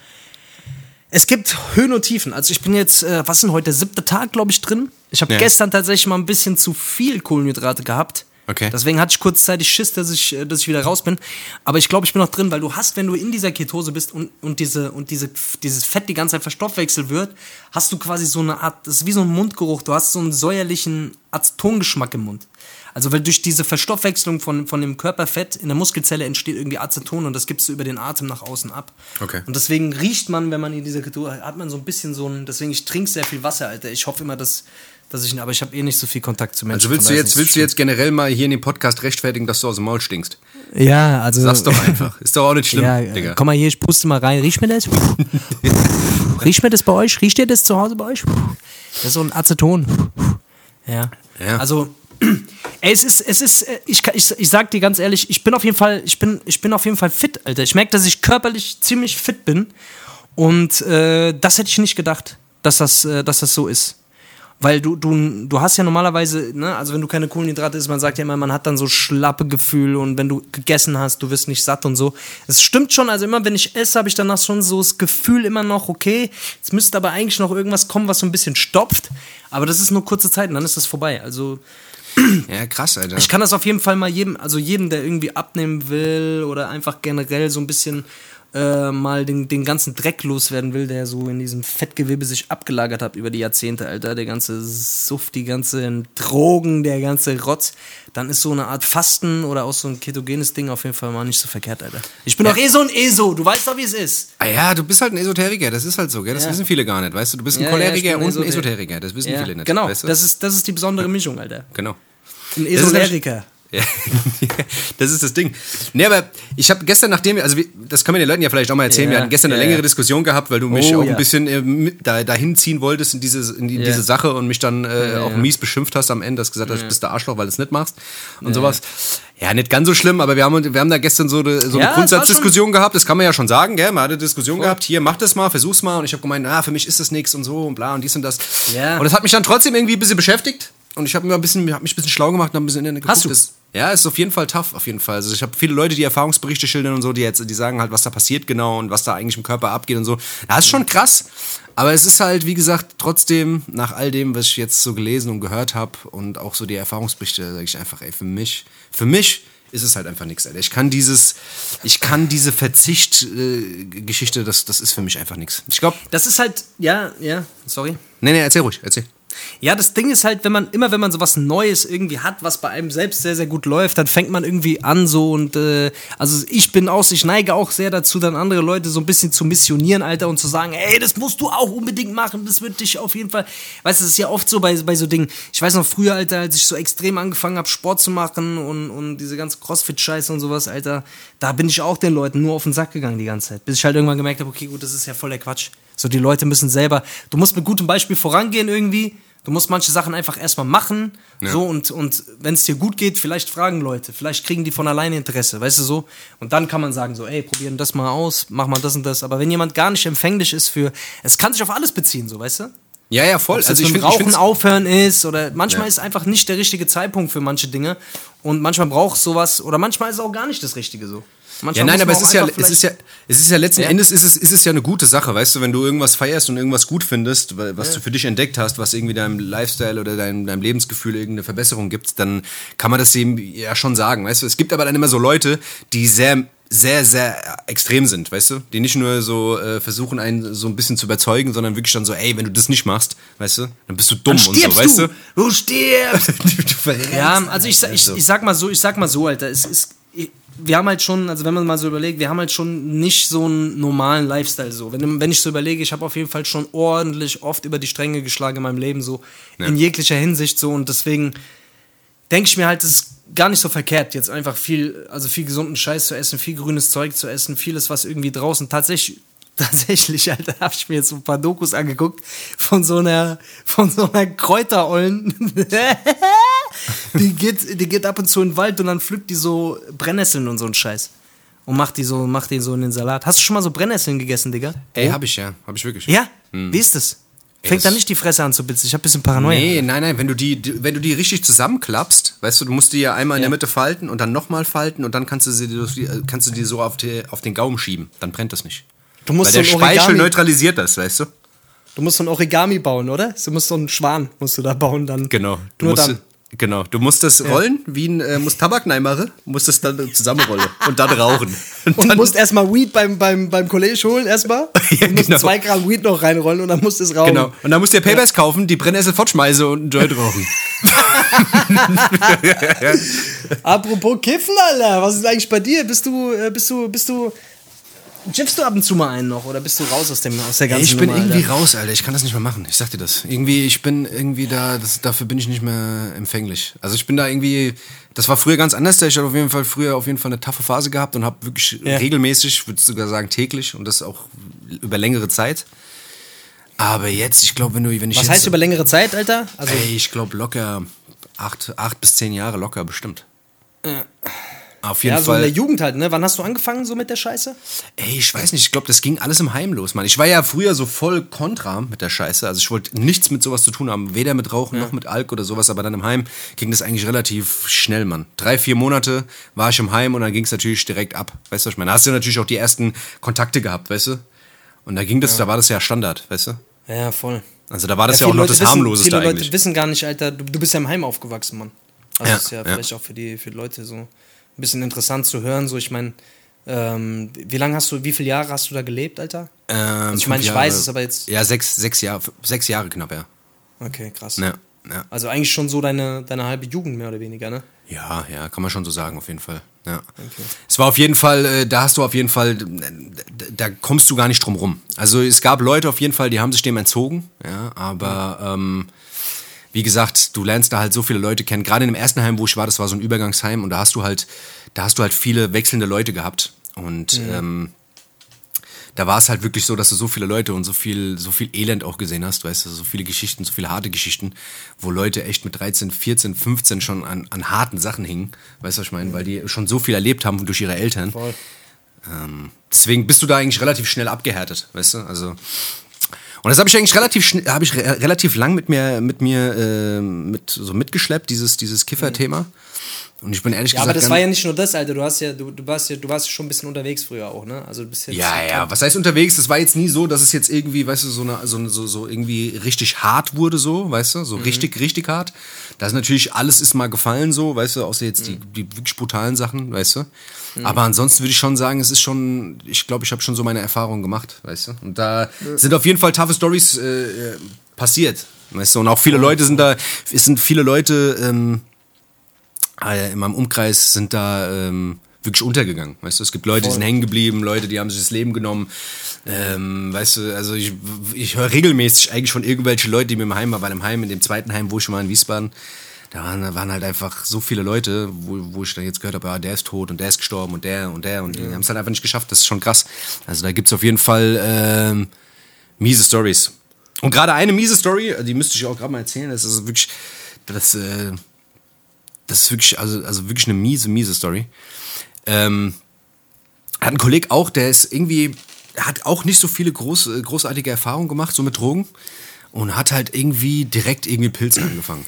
Es gibt Höhen und Tiefen. Also ich bin jetzt, äh, was ist denn heute, der siebte Tag, glaube ich, drin. Ich habe
Ja.
gestern tatsächlich mal ein bisschen zu viel Kohlenhydrate gehabt.
Okay.
Deswegen hatte ich kurzzeitig Schiss, dass ich, äh, dass ich wieder raus bin. Aber ich glaube, ich bin noch drin, weil du hast, wenn du in dieser Ketose bist und, und, diese, und diese, dieses Fett die ganze Zeit verstoffwechselt wird, hast du quasi so eine Art, das ist wie so ein Mundgeruch. Du hast so einen säuerlichen Acetongeschmack im Mund. Also weil durch diese Verstoffwechslung von, von dem Körperfett in der Muskelzelle entsteht irgendwie Aceton und das gibst du über den Atem nach außen ab.
Okay.
Und deswegen riecht man, wenn man in dieser Ketose, hat man so ein bisschen so ein, deswegen ich trinke sehr viel Wasser, Alter. Ich hoffe immer, dass, dass ich, aber ich habe eh nicht so viel Kontakt zu Menschen.
Also willst du jetzt, willst du jetzt generell mal hier in dem Podcast rechtfertigen, dass du aus dem Maul stinkst?
Ja, also.
Sag's doch einfach. Ist doch auch nicht schlimm,
Ja,
Digga.
komm mal hier, ich puste mal rein. Riecht mir das? Riecht mir das bei euch? Riecht ihr das zu Hause bei euch? Das ist so ein Aceton. Ja.
Ja.
Also, es ist, es ist, äh, ich, ich, ich sag dir ganz ehrlich, ich bin auf jeden Fall, ich bin, ich bin auf jeden Fall fit, Alter. Ich merke, dass ich körperlich ziemlich fit bin. Und äh, das hätte ich nicht gedacht, dass das, äh, dass das so ist. Weil du, du, du hast ja normalerweise, ne, also wenn du keine Kohlenhydrate isst, man sagt ja immer, man hat dann so schlappe Gefühle und wenn du gegessen hast, du wirst nicht satt und so. Es stimmt schon, also immer wenn ich esse, habe ich danach schon so das Gefühl immer noch, okay, jetzt müsste aber eigentlich noch irgendwas kommen, was so ein bisschen stopft. Aber das ist nur kurze Zeit und dann ist das vorbei. Also
Ja, krass, Alter.
ich kann das auf jeden Fall mal jedem, also jedem, der irgendwie abnehmen will oder einfach generell so ein bisschen äh, mal den, den ganzen Dreck loswerden will, der so in diesem Fettgewebe sich abgelagert hat über die Jahrzehnte, Alter, der ganze Suff, die ganzen Drogen, der ganze Rotz, dann ist so eine Art Fasten oder auch so ein ketogenes Ding auf jeden Fall mal nicht so verkehrt, Alter. Ich bin doch eh so ein ESO, du weißt doch, wie es ist.
Ah ja, du bist halt ein Esoteriker, das ist halt so, gell? Das
Ja.
wissen viele gar nicht, weißt du? Du bist ein
Ja, ja,
Choleriker
bin
und ein
Esoter-
Esoteriker, das wissen
Ja,
viele nicht.
genau,
weißt du?
das, ist, das ist die besondere Mischung, Alter.
genau.
Ein
Das ist nämlich-
Esoteriker.
Ja, das ist das Ding. Nee, aber ich habe gestern, nachdem wir, also wir, das können wir den Leuten ja vielleicht auch mal erzählen, wir
Ja,
hatten gestern eine
ja,
längere
ja.
Diskussion gehabt, weil du mich
Oh,
auch
ja.
ein bisschen äh, da, dahin ziehen wolltest in diese, in die,
Ja.
diese Sache und mich dann äh,
Ja,
auch
ja.
mies beschimpft hast am Ende, hast gesagt, hast, du bist der Arschloch, weil du es nicht machst und sowas. Ja, nicht ganz so schlimm, aber wir haben, wir haben da gestern so, eine- so eine
Ja, war
Grundsatzdiskussion gehabt, das kann man ja schon sagen, gell? Man hatte eine Diskussion gehabt, hier, mach das mal, versuch's mal und ich habe gemeint, na, für mich ist das nichts und so und bla und dies und das.
Ja.
Und das hat mich dann trotzdem irgendwie ein bisschen beschäftigt und ich habe mir ein bisschen, hab mich ein bisschen schlau gemacht und hab ein bisschen in der
Hast du?
Das, ja, ist auf jeden Fall tough, auf jeden Fall. Also ich habe viele Leute, die Erfahrungsberichte schildern und so, die jetzt, die sagen halt, was da passiert genau und was da eigentlich im Körper abgeht und so. Das ist schon krass. Aber es ist halt, wie gesagt, trotzdem, nach all dem, was ich jetzt so gelesen und gehört habe und auch so die Erfahrungsberichte, sage ich einfach, ey, für mich, für mich ist es halt einfach nichts, Alter. Ich kann dieses, ich kann diese Verzicht-Geschichte, das, das ist für mich einfach nichts. Ich glaube,
Das ist halt, ja, ja, sorry.
nee, nee, erzähl ruhig, erzähl.
Ja, das Ding ist halt, wenn man immer, wenn man sowas Neues irgendwie hat, was bei einem selbst sehr, sehr gut läuft, dann fängt man irgendwie an so und äh, also ich bin auch, ich neige auch sehr dazu, dann andere Leute so ein bisschen zu missionieren, Alter, und zu sagen, ey, das musst du auch unbedingt machen, das wird dich auf jeden Fall, weißt du, das ist ja oft so bei, bei so Dingen. Ich weiß noch früher, Alter, als ich so extrem angefangen habe, Sport zu machen und, und diese ganze Crossfit-Scheiße und sowas, Alter, da bin ich auch den Leuten nur auf den Sack gegangen die ganze Zeit, bis ich halt irgendwann gemerkt habe, okay, gut, das ist ja voll der Quatsch. So, die Leute müssen selber, du musst mit gutem Beispiel vorangehen irgendwie, Du musst manche Sachen einfach erstmal machen, ja. so und, und wenn es dir gut geht, vielleicht fragen Leute, vielleicht kriegen die von alleine Interesse, weißt du so? Und dann kann man sagen so, ey, probieren das mal aus, mach mal das und das. Aber wenn jemand gar nicht empfänglich ist für, es kann sich auf alles beziehen, so, weißt du?
Ja, ja, voll.
Also ich finde Rauchen aufhören ist oder manchmal ja. ist einfach nicht der richtige Zeitpunkt für manche Dinge und manchmal braucht sowas oder manchmal ist es auch gar nicht das Richtige so.
Manchmal ja, nein, aber es ist ja, es ist ja, es ist ja letzten ja. Endes ist es, ist es ja eine gute Sache, weißt du, wenn du irgendwas feierst und irgendwas gut findest, was ja. du für dich entdeckt hast, was irgendwie deinem Lifestyle oder deinem, deinem Lebensgefühl irgendeine Verbesserung gibt, dann kann man das eben ja schon sagen, weißt du. Es gibt aber dann immer so Leute, die sehr sehr, sehr extrem sind, weißt du? Die nicht nur so äh, versuchen, einen so ein bisschen zu überzeugen, sondern wirklich dann so, ey, wenn du das nicht machst, weißt du, dann bist du dumm und so, weißt du?
Du stirbst! du, du ja, also ich, ich, ich, sag mal so, ich sag mal so, Alter, es ist wir haben halt schon, also wenn man mal so überlegt, wir haben halt schon nicht so einen normalen Lifestyle so. Wenn, wenn ich so überlege, ich habe auf jeden Fall schon ordentlich oft über die Stränge geschlagen in meinem Leben so, ja. in jeglicher Hinsicht so und deswegen denke ich mir halt, es ist gar nicht so verkehrt, jetzt einfach viel, also viel gesunden Scheiß zu essen, viel grünes Zeug zu essen, vieles, was irgendwie draußen tatsächlich tatsächlich, Alter, habe ich mir jetzt ein paar Dokus angeguckt von so einer, von so einer Kräuterollen. die, geht, die geht ab und zu in den Wald und dann pflückt die so Brennnesseln und so einen Scheiß. Und macht die so, macht die so in den Salat. Hast du schon mal so Brennnesseln gegessen, Digga?
Ey, oh? hab ich ja. Hab ich wirklich.
Ja? Hm. Wie ist das? Fängt da nicht die Fresse an zu bitzen. Ich hab ein bisschen Paranoia.
Nee, nein, nein. Wenn du die, wenn du die richtig zusammenklappst, weißt du, du musst die ja einmal in der Mitte falten und dann nochmal falten und dann kannst du sie, kannst du die so auf, die, auf den Gaumen schieben. Dann brennt das nicht.
Du musst
Weil der so Speichel neutralisiert das, weißt du?
Du musst so ein Origami bauen, oder? Du musst so einen Schwan musst du da bauen dann.
Genau. Du Nur musst, dann. Genau, du musst das ja. rollen, wie ein äh, musst Tabakneimer, musst das dann zusammenrollen und dann rauchen.
Und, und dann musst erstmal Weed beim, beim, beim Kollege holen, erstmal. ja, musst genau. zwei Gramm Weed noch reinrollen und dann musst du es rauchen. Genau.
Und dann musst du dir Papers ja. kaufen, die Brennnessel fortschmeißen und einen Joint rauchen.
Apropos Kiffen, Alter, was ist eigentlich bei dir? Bist du, äh, bist du, bist du Jiffst du ab und zu mal einen noch oder bist du raus aus, dem, aus der ganzen
Ich bin
Nummer,
irgendwie Alter? raus, Alter. Ich kann das nicht mehr machen. Ich sag dir das. Irgendwie, ich bin irgendwie da, das, dafür bin ich nicht mehr empfänglich. Also ich bin da irgendwie, das war früher ganz anders. Ich habe auf jeden Fall früher auf jeden Fall eine taffe Phase gehabt und habe wirklich ja. regelmäßig, würde sogar sagen täglich und das auch über längere Zeit. Aber jetzt, ich glaube, wenn du, wenn ich
Was
jetzt,
heißt über längere Zeit, Alter?
Also ey, ich glaube locker acht, acht bis zehn Jahre locker bestimmt. Ja. Auf jeden
ja,
Fall.
so in der Jugend halt, ne? Wann hast du angefangen so mit der Scheiße?
Ey, ich weiß nicht, ich glaube, das ging alles im Heim los, Mann. Ich war ja früher so voll kontra mit der Scheiße. Also ich wollte nichts mit sowas zu tun haben, weder mit Rauchen ja. noch mit Alk oder sowas, aber dann im Heim ging das eigentlich relativ schnell, Mann. Drei, vier Monate war ich im Heim und dann ging es natürlich direkt ab. Weißt du, was ich meine? Da hast du natürlich auch die ersten Kontakte gehabt, weißt du? Und da ging das, ja. da war das ja Standard, weißt du?
Ja, voll.
Also da war das ja, ja auch noch das wissen, harmloseste
viele
eigentlich.
Leute wissen gar nicht, Alter, du, du bist ja im Heim aufgewachsen, Mann. Also ja, ist ja, vielleicht auch für die, für die Leute so ein bisschen interessant zu hören. So, ich meine, ähm, wie lange hast du, wie viele Jahre hast du da gelebt, Alter?
Ähm, also
ich meine, ich weiß es, aber jetzt.
Ja, sechs, sechs Jahre, sechs Jahre knapp, ja.
Okay, krass.
Ja, ja.
Also eigentlich schon so deine, deine halbe Jugend mehr oder weniger, ne?
Ja, ja, kann man schon so sagen, auf jeden Fall. Ja. Okay. Es war auf jeden Fall, äh, da hast du auf jeden Fall, da kommst du gar nicht drum rum. Also es gab Leute auf jeden Fall, die haben sich dem entzogen, ja, aber mhm. ähm, wie gesagt, du lernst da halt so viele Leute kennen. Gerade in dem ersten Heim, wo ich war, das war so ein Übergangsheim und da hast du halt, da hast du halt viele wechselnde Leute gehabt. Und mhm. ähm, da war es halt wirklich so, dass du so viele Leute und so viel, so viel Elend auch gesehen hast, weißt du, so viele Geschichten, so viele harte Geschichten, wo Leute echt mit 13, 14, 15 schon an, an harten Sachen hingen, weißt du, was ich meine, weil die schon so viel erlebt haben durch ihre Eltern. Voll. Ähm, deswegen bist du da eigentlich relativ schnell abgehärtet, weißt du, also und das habe ich eigentlich relativ habe ich re relativ lang mit mir mit mir äh, mit so mitgeschleppt dieses dieses Kiffer-Thema. Und ich bin ehrlich
ja,
gesagt.
aber das war ja nicht nur das, Alter. Du hast ja, du, du warst ja, du warst schon ein bisschen unterwegs früher auch, ne? Also du bist
jetzt. Ja, ja. Was heißt unterwegs? Das war jetzt nie so, dass es jetzt irgendwie, weißt du, so eine, so, so, so irgendwie richtig hart wurde, so, weißt du, so mhm. richtig, richtig hart. Da ist natürlich alles ist mal gefallen, so, weißt du, außer jetzt mhm. die, die wirklich brutalen Sachen, weißt du. Mhm. Aber ansonsten würde ich schon sagen, es ist schon, ich glaube, ich habe schon so meine Erfahrungen gemacht, weißt du. Und da sind auf jeden Fall taffe Stories äh, passiert, Weißt du, und auch viele Leute sind da, es sind viele Leute ähm, äh, in meinem Umkreis sind da ähm, wirklich untergegangen. Weißt du, es gibt Leute, die sind hängen geblieben, Leute, die haben sich das Leben genommen. Ähm, weißt du, also ich, ich höre regelmäßig eigentlich von irgendwelchen Leuten, die mir im Heim waren, bei einem Heim, in dem zweiten Heim, wo ich schon mal in Wiesbaden, da waren, da waren halt einfach so viele Leute, wo, wo ich dann jetzt gehört habe, ah, der ist tot und der ist gestorben und der und der und die haben es halt einfach nicht geschafft. Das ist schon krass. Also da gibt es auf jeden Fall ähm, miese Stories. Und gerade eine miese Story, die müsste ich auch gerade mal erzählen, das ist wirklich, das, äh, das ist wirklich, also, also wirklich eine miese, miese Story. Ähm, hat ein Kollege auch, der ist irgendwie, hat auch nicht so viele groß, großartige Erfahrungen gemacht, so mit Drogen. Und hat halt irgendwie direkt irgendwie Pilze angefangen.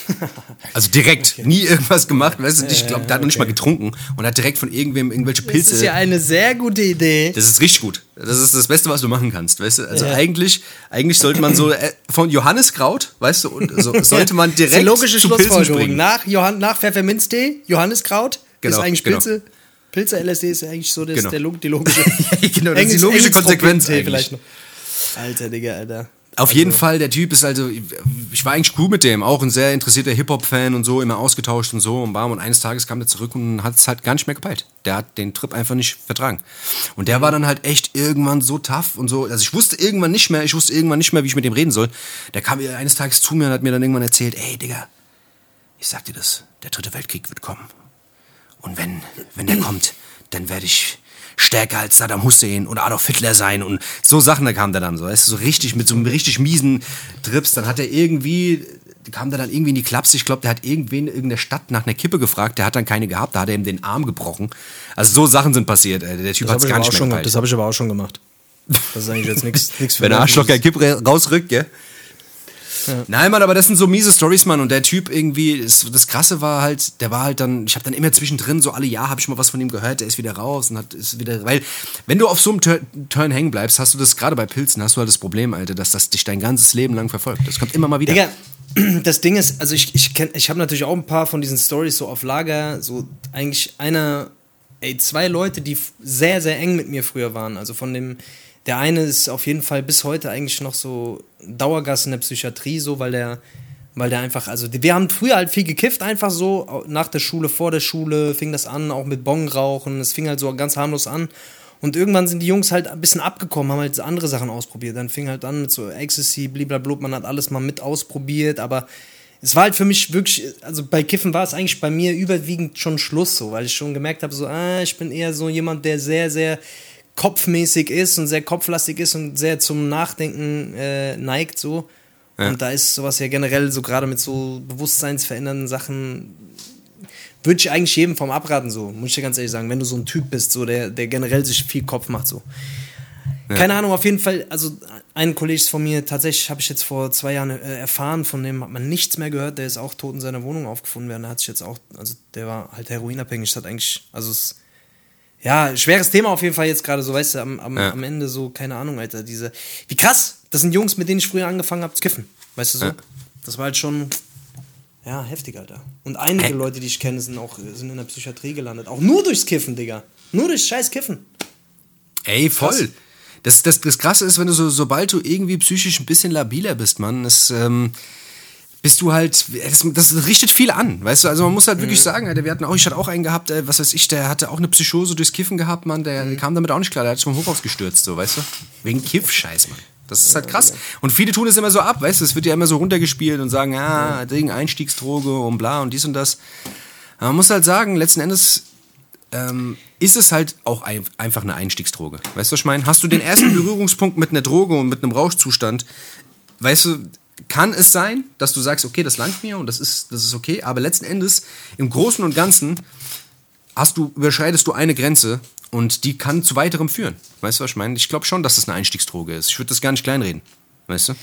Also direkt, okay. nie irgendwas gemacht, weißt du, ich glaube, der hat noch nicht mal getrunken und hat direkt von irgendwem irgendwelche Pilze. Das
ist ja eine sehr gute Idee.
Das ist richtig gut. Das ist das Beste, was du machen kannst, weißt du? Also ja. eigentlich, eigentlich sollte man so äh, von Johanniskraut, weißt du, und so, sollte man direkt die
logische zu Pilzen springen. Nach, Johann, nach Pfefferminztee, Johanniskraut, genau, ist eigentlich. Pilze. Genau. Pilze LSD ist eigentlich so das, genau. der, die logische,
genau, das ist die logische Konsequenz eigentlich. Vielleicht noch.
Alter, Digga, Alter.
Auf also, jeden Fall, der Typ ist also, ich war eigentlich cool mit dem, auch ein sehr interessierter Hip-Hop-Fan und so, immer ausgetauscht und so und bam. Und eines Tages kam der zurück und hat es halt gar nicht mehr gepeilt. Der hat den Trip einfach nicht vertragen. Und der war dann halt echt irgendwann so tough und so. Also ich wusste irgendwann nicht mehr, ich wusste irgendwann nicht mehr, wie ich mit dem reden soll. Der kam eines Tages zu mir und hat mir dann irgendwann erzählt, ey Digga, ich sag dir das, der dritte Weltkrieg wird kommen. Und wenn, wenn der kommt, dann werde ich stärker als Saddam Hussein oder Adolf Hitler sein und so Sachen, da kam der dann so, weißt du, so richtig mit so einem richtig miesen Trips, dann hat er irgendwie, kam der dann irgendwie in die Klapse, ich glaube, der hat irgendwen in irgendeiner Stadt nach einer Kippe gefragt, der hat dann keine gehabt, da hat er ihm den Arm gebrochen. Also so Sachen sind passiert, der Typ hat es gar nicht mehr
schon, Das habe ich aber auch schon gemacht. Das ist eigentlich jetzt nichts
für Wenn der Arschloch kein Kipp rausrückt, gell? Ja. Nein, Mann, aber das sind so miese Stories, Mann. Und der Typ irgendwie, das, das Krasse war halt, der war halt dann, ich habe dann immer zwischendrin, so alle Jahre habe ich mal was von ihm gehört, der ist wieder raus und hat, ist wieder, weil, wenn du auf so einem Turn, Turn hängen bleibst, hast du das, gerade bei Pilzen, hast du halt das Problem, Alter, dass das dich dein ganzes Leben lang verfolgt. Das kommt immer mal wieder.
Digga, das Ding ist, also ich, ich, kenn, ich habe natürlich auch ein paar von diesen Stories so auf Lager, so eigentlich einer, ey, zwei Leute, die sehr, sehr eng mit mir früher waren, also von dem, der eine ist auf jeden Fall bis heute eigentlich noch so Dauergast in der Psychiatrie, so, weil der, weil der einfach, also wir haben früher halt viel gekifft, einfach so, nach der Schule, vor der Schule fing das an, auch mit Bong rauchen, es fing halt so ganz harmlos an. Und irgendwann sind die Jungs halt ein bisschen abgekommen, haben halt andere Sachen ausprobiert. Dann fing halt an mit so Ecstasy, blablabla, man hat alles mal mit ausprobiert, aber es war halt für mich wirklich, also bei Kiffen war es eigentlich bei mir überwiegend schon Schluss so, weil ich schon gemerkt habe, so, ah, ich bin eher so jemand, der sehr, sehr kopfmäßig ist und sehr kopflastig ist und sehr zum Nachdenken äh, neigt so. Ja. Und da ist sowas ja generell so gerade mit so bewusstseinsverändernden Sachen würde ich eigentlich jedem vom abraten so, muss ich dir ganz ehrlich sagen, wenn du so ein Typ bist, so der der generell sich viel Kopf macht so. Ja. Keine Ahnung, auf jeden Fall, also ein Kollege von mir, tatsächlich habe ich jetzt vor zwei Jahren äh, erfahren, von dem hat man nichts mehr gehört, der ist auch tot in seiner Wohnung aufgefunden worden, der hat sich jetzt auch, also der war halt heroinabhängig, hat eigentlich, also es ja, schweres Thema auf jeden Fall jetzt gerade so, weißt du, am, am, ja. am, Ende so, keine Ahnung, Alter, diese, wie krass, das sind Jungs, mit denen ich früher angefangen habe zu kiffen, weißt du so, ja. das war halt schon, ja, heftig, Alter. Und einige hey. Leute, die ich kenne, sind auch, sind in der Psychiatrie gelandet, auch nur durchs Kiffen, Digga, nur durchs scheiß Kiffen.
Ey, voll. Das, das, das Krasse ist, wenn du so, sobald du irgendwie psychisch ein bisschen labiler bist, Mann, ist, ähm, bist du halt, das, das, richtet viel an, weißt du, also man muss halt mhm. wirklich sagen, Alter, wir hatten auch, ich hatte auch einen gehabt, äh, was weiß ich, der hatte auch eine Psychose durchs Kiffen gehabt, Mann, der mhm. kam damit auch nicht klar, der hat sich vom Hochhaus gestürzt, so, weißt du, wegen Kiff-Scheiß, Mann. Das ist halt krass. Und viele tun es immer so ab, weißt du, es wird ja immer so runtergespielt und sagen, ja, Ding, Einstiegsdroge und bla und dies und das. Aber man muss halt sagen, letzten Endes ähm, ist es halt auch ein, einfach eine Einstiegsdroge. Weißt du, was ich meine? Hast du den ersten Berührungspunkt mit einer Droge und mit einem Rauschzustand, weißt du, kann es sein, dass du sagst, okay, das langt mir und das ist, das ist okay, aber letzten Endes, im Großen und Ganzen, hast du, überschreitest du eine Grenze und die kann zu weiterem führen. Weißt du, was ich meine? Ich glaube schon, dass das eine Einstiegsdroge ist. Ich würde das gar nicht kleinreden. Weißt du?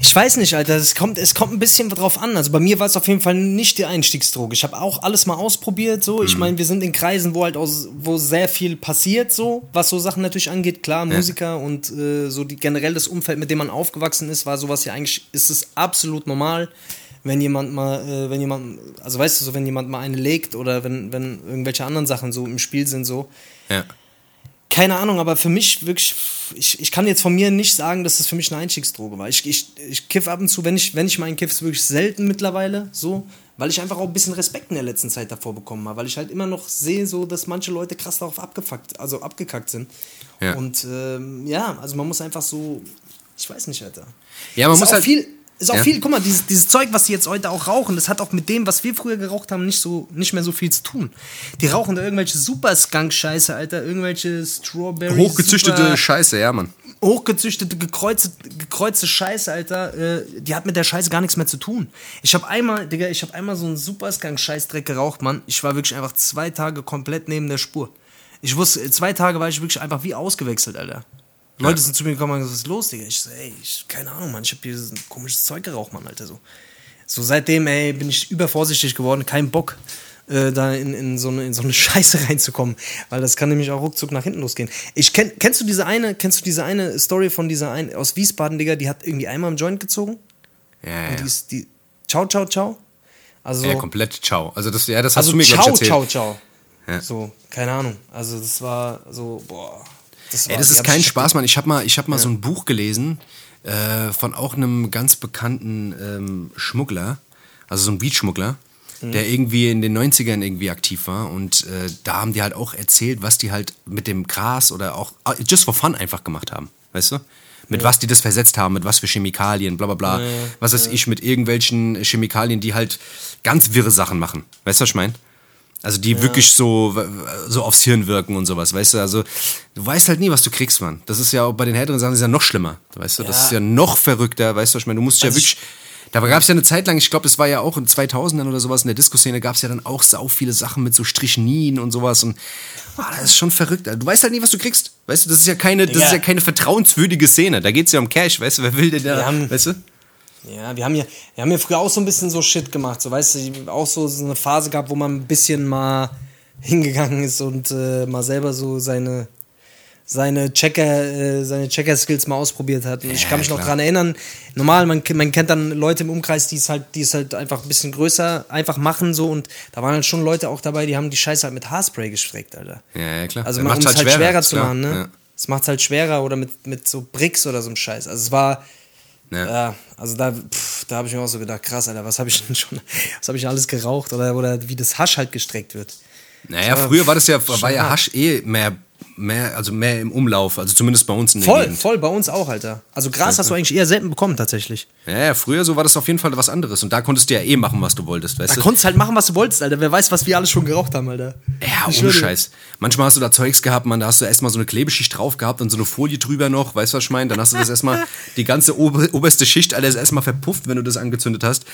Ich weiß nicht, Alter. Es kommt, es kommt ein bisschen drauf an. Also bei mir war es auf jeden Fall nicht die Einstiegsdroge. Ich habe auch alles mal ausprobiert. So, ich mhm. meine, wir sind in Kreisen, wo halt aus, wo sehr viel passiert, so was so Sachen natürlich angeht. Klar, Musiker ja. und äh, so die generell das Umfeld, mit dem man aufgewachsen ist, war sowas ja eigentlich ist es absolut normal, wenn jemand mal, äh, wenn jemand, also weißt du so, wenn jemand mal eine legt oder wenn wenn irgendwelche anderen Sachen so im Spiel sind, so. Ja keine Ahnung, aber für mich wirklich, ich, ich kann jetzt von mir nicht sagen, dass das für mich eine Einstiegsdroge war. Ich, ich, ich kiff ab und zu, wenn ich, wenn ich meinen kiff, wirklich selten mittlerweile, so, weil ich einfach auch ein bisschen Respekt in der letzten Zeit davor bekommen habe, weil ich halt immer noch sehe, so, dass manche Leute krass darauf abgefuckt, also abgekackt sind.
Ja.
Und ähm, ja, also man muss einfach so, ich weiß nicht, Alter.
Ja, man
ist
muss
auch
halt.
viel, ist auch
Ja.
viel, guck mal, dieses, dieses Zeug, was die jetzt heute auch rauchen, das hat auch mit dem, was wir früher geraucht haben, nicht so, nicht mehr so viel zu tun. Die rauchen da irgendwelche super Skunk-Scheiße, Alter, irgendwelche Strawberry.
Hochgezüchtete
super,
Scheiße, ja, Mann.
hochgezüchtete, gekreuzte, gekreuzte Scheiße, Alter, äh, die hat mit der Scheiße gar nichts mehr zu tun. Ich habe einmal, Digga, ich habe einmal so einen Superskunk-Scheißdreck geraucht, Mann. Ich war wirklich einfach zwei Tage komplett neben der Spur. Ich wusste, zwei Tage war ich wirklich einfach wie ausgewechselt, Alter. Leute sind zu mir gekommen und gesagt, was ist los, Digga? Ich so, ey, ich, keine Ahnung, Mann, ich habe hier so ein komisches Zeug geraucht, Mann, Alter, so. So seitdem, ey, bin ich übervorsichtig geworden, kein Bock, äh, da in, in, so eine, in so eine Scheiße reinzukommen, weil das kann nämlich auch ruckzuck nach hinten losgehen. Ich kenn, kennst du diese eine, kennst du diese eine Story von dieser ein aus Wiesbaden, Digga, die hat irgendwie einmal im Joint gezogen?
Ja, ja.
Und die ist, die, ciao, ciao, ciao. Also,
ja, komplett ciao. Also, das, ja, das hast
also
du mir, ich,
ciao,
erzählt.
ciao, ciao.
Ja.
So, keine Ahnung. Also, das war so, boah. Das,
Ey, das ist kein Spaß, Mann. Ich habe mal, ich hab mal so ein Buch gelesen äh, von auch einem ganz bekannten ähm, Schmuggler, also so ein Beatschmuggler,
Mhm.
der irgendwie in den 90ern irgendwie aktiv war. Und äh, da haben die halt auch erzählt, was die halt mit dem Gras oder auch äh, just for fun einfach gemacht haben. Weißt du? Mit was die das versetzt haben, mit was für Chemikalien, bla bla bla. was weiß ich, mit irgendwelchen Chemikalien, die halt ganz wirre Sachen machen. Weißt du, was ich meine? Also die wirklich so, so aufs Hirn wirken und sowas, weißt du? Also du weißt halt nie, was du kriegst, Mann. Das ist ja auch bei den härteren Sachen ist ja noch schlimmer, weißt du? Das
Ja.
ist ja noch verrückter, weißt du? Ich meine, du musst ja
Also ich-
wirklich... Da gab es ja eine Zeit lang, ich glaube, das war ja auch in 2000ern oder sowas in der Disco-Szene, gab es ja dann auch sau viele Sachen mit so Strichnin und sowas und ah, das ist schon verrückt. Du weißt halt nie, was du kriegst. Weißt du, das ist ja keine, das
Ja.
ist ja keine vertrauenswürdige Szene. Da geht es ja um Cash, weißt du? Wer will denn da, weißt du?
Ja, wir haben ja, wir haben ja früher auch so ein bisschen so Shit gemacht, so weißt du, auch so, so eine Phase gehabt, wo man ein bisschen mal hingegangen ist und äh, mal selber so seine seine Checker äh, seine Checker Skills mal ausprobiert hat. Und ich
Ja,
kann mich noch
klar.
dran erinnern. Normal, man, man kennt dann Leute im Umkreis, die es halt die es halt einfach ein bisschen größer einfach machen so und da waren halt schon Leute auch dabei, die haben die Scheiße halt mit Haarspray gestreckt, Alter.
Ja, ja, klar.
Also um es halt schwerer, zu
klar.
machen, ne?
Ja.
Es macht es halt schwerer oder mit, mit so Bricks oder so einem Scheiß. Also es war
Ja.
ja, also da, pff, da habe ich mir auch so gedacht, krass, Alter, was habe ich denn schon, was habe ich alles geraucht oder, oder wie das Hasch halt gestreckt wird.
Naja,
war
früher war das ja, war ja. Hasch eh mehr, mehr, also mehr im Umlauf, also zumindest bei uns in der
Voll,
Gegend.
voll, bei uns auch, Alter. Also Gras hast du eigentlich eher selten bekommen, tatsächlich.
Ja, ja, früher so war das auf jeden Fall was anderes. Und da konntest du ja eh machen, was du wolltest, weißt
Da
du?
konntest halt machen, was du wolltest, Alter. Wer weiß, was wir alle schon geraucht haben, Alter.
Ja, ohne. Scheiß. Manchmal hast du da Zeugs gehabt, man, da hast du erstmal so eine Klebeschicht drauf gehabt und so eine Folie drüber noch, weißt du, was ich meine? Dann hast du das erstmal, die ganze ober, oberste Schicht alles erstmal verpufft, wenn du das angezündet hast.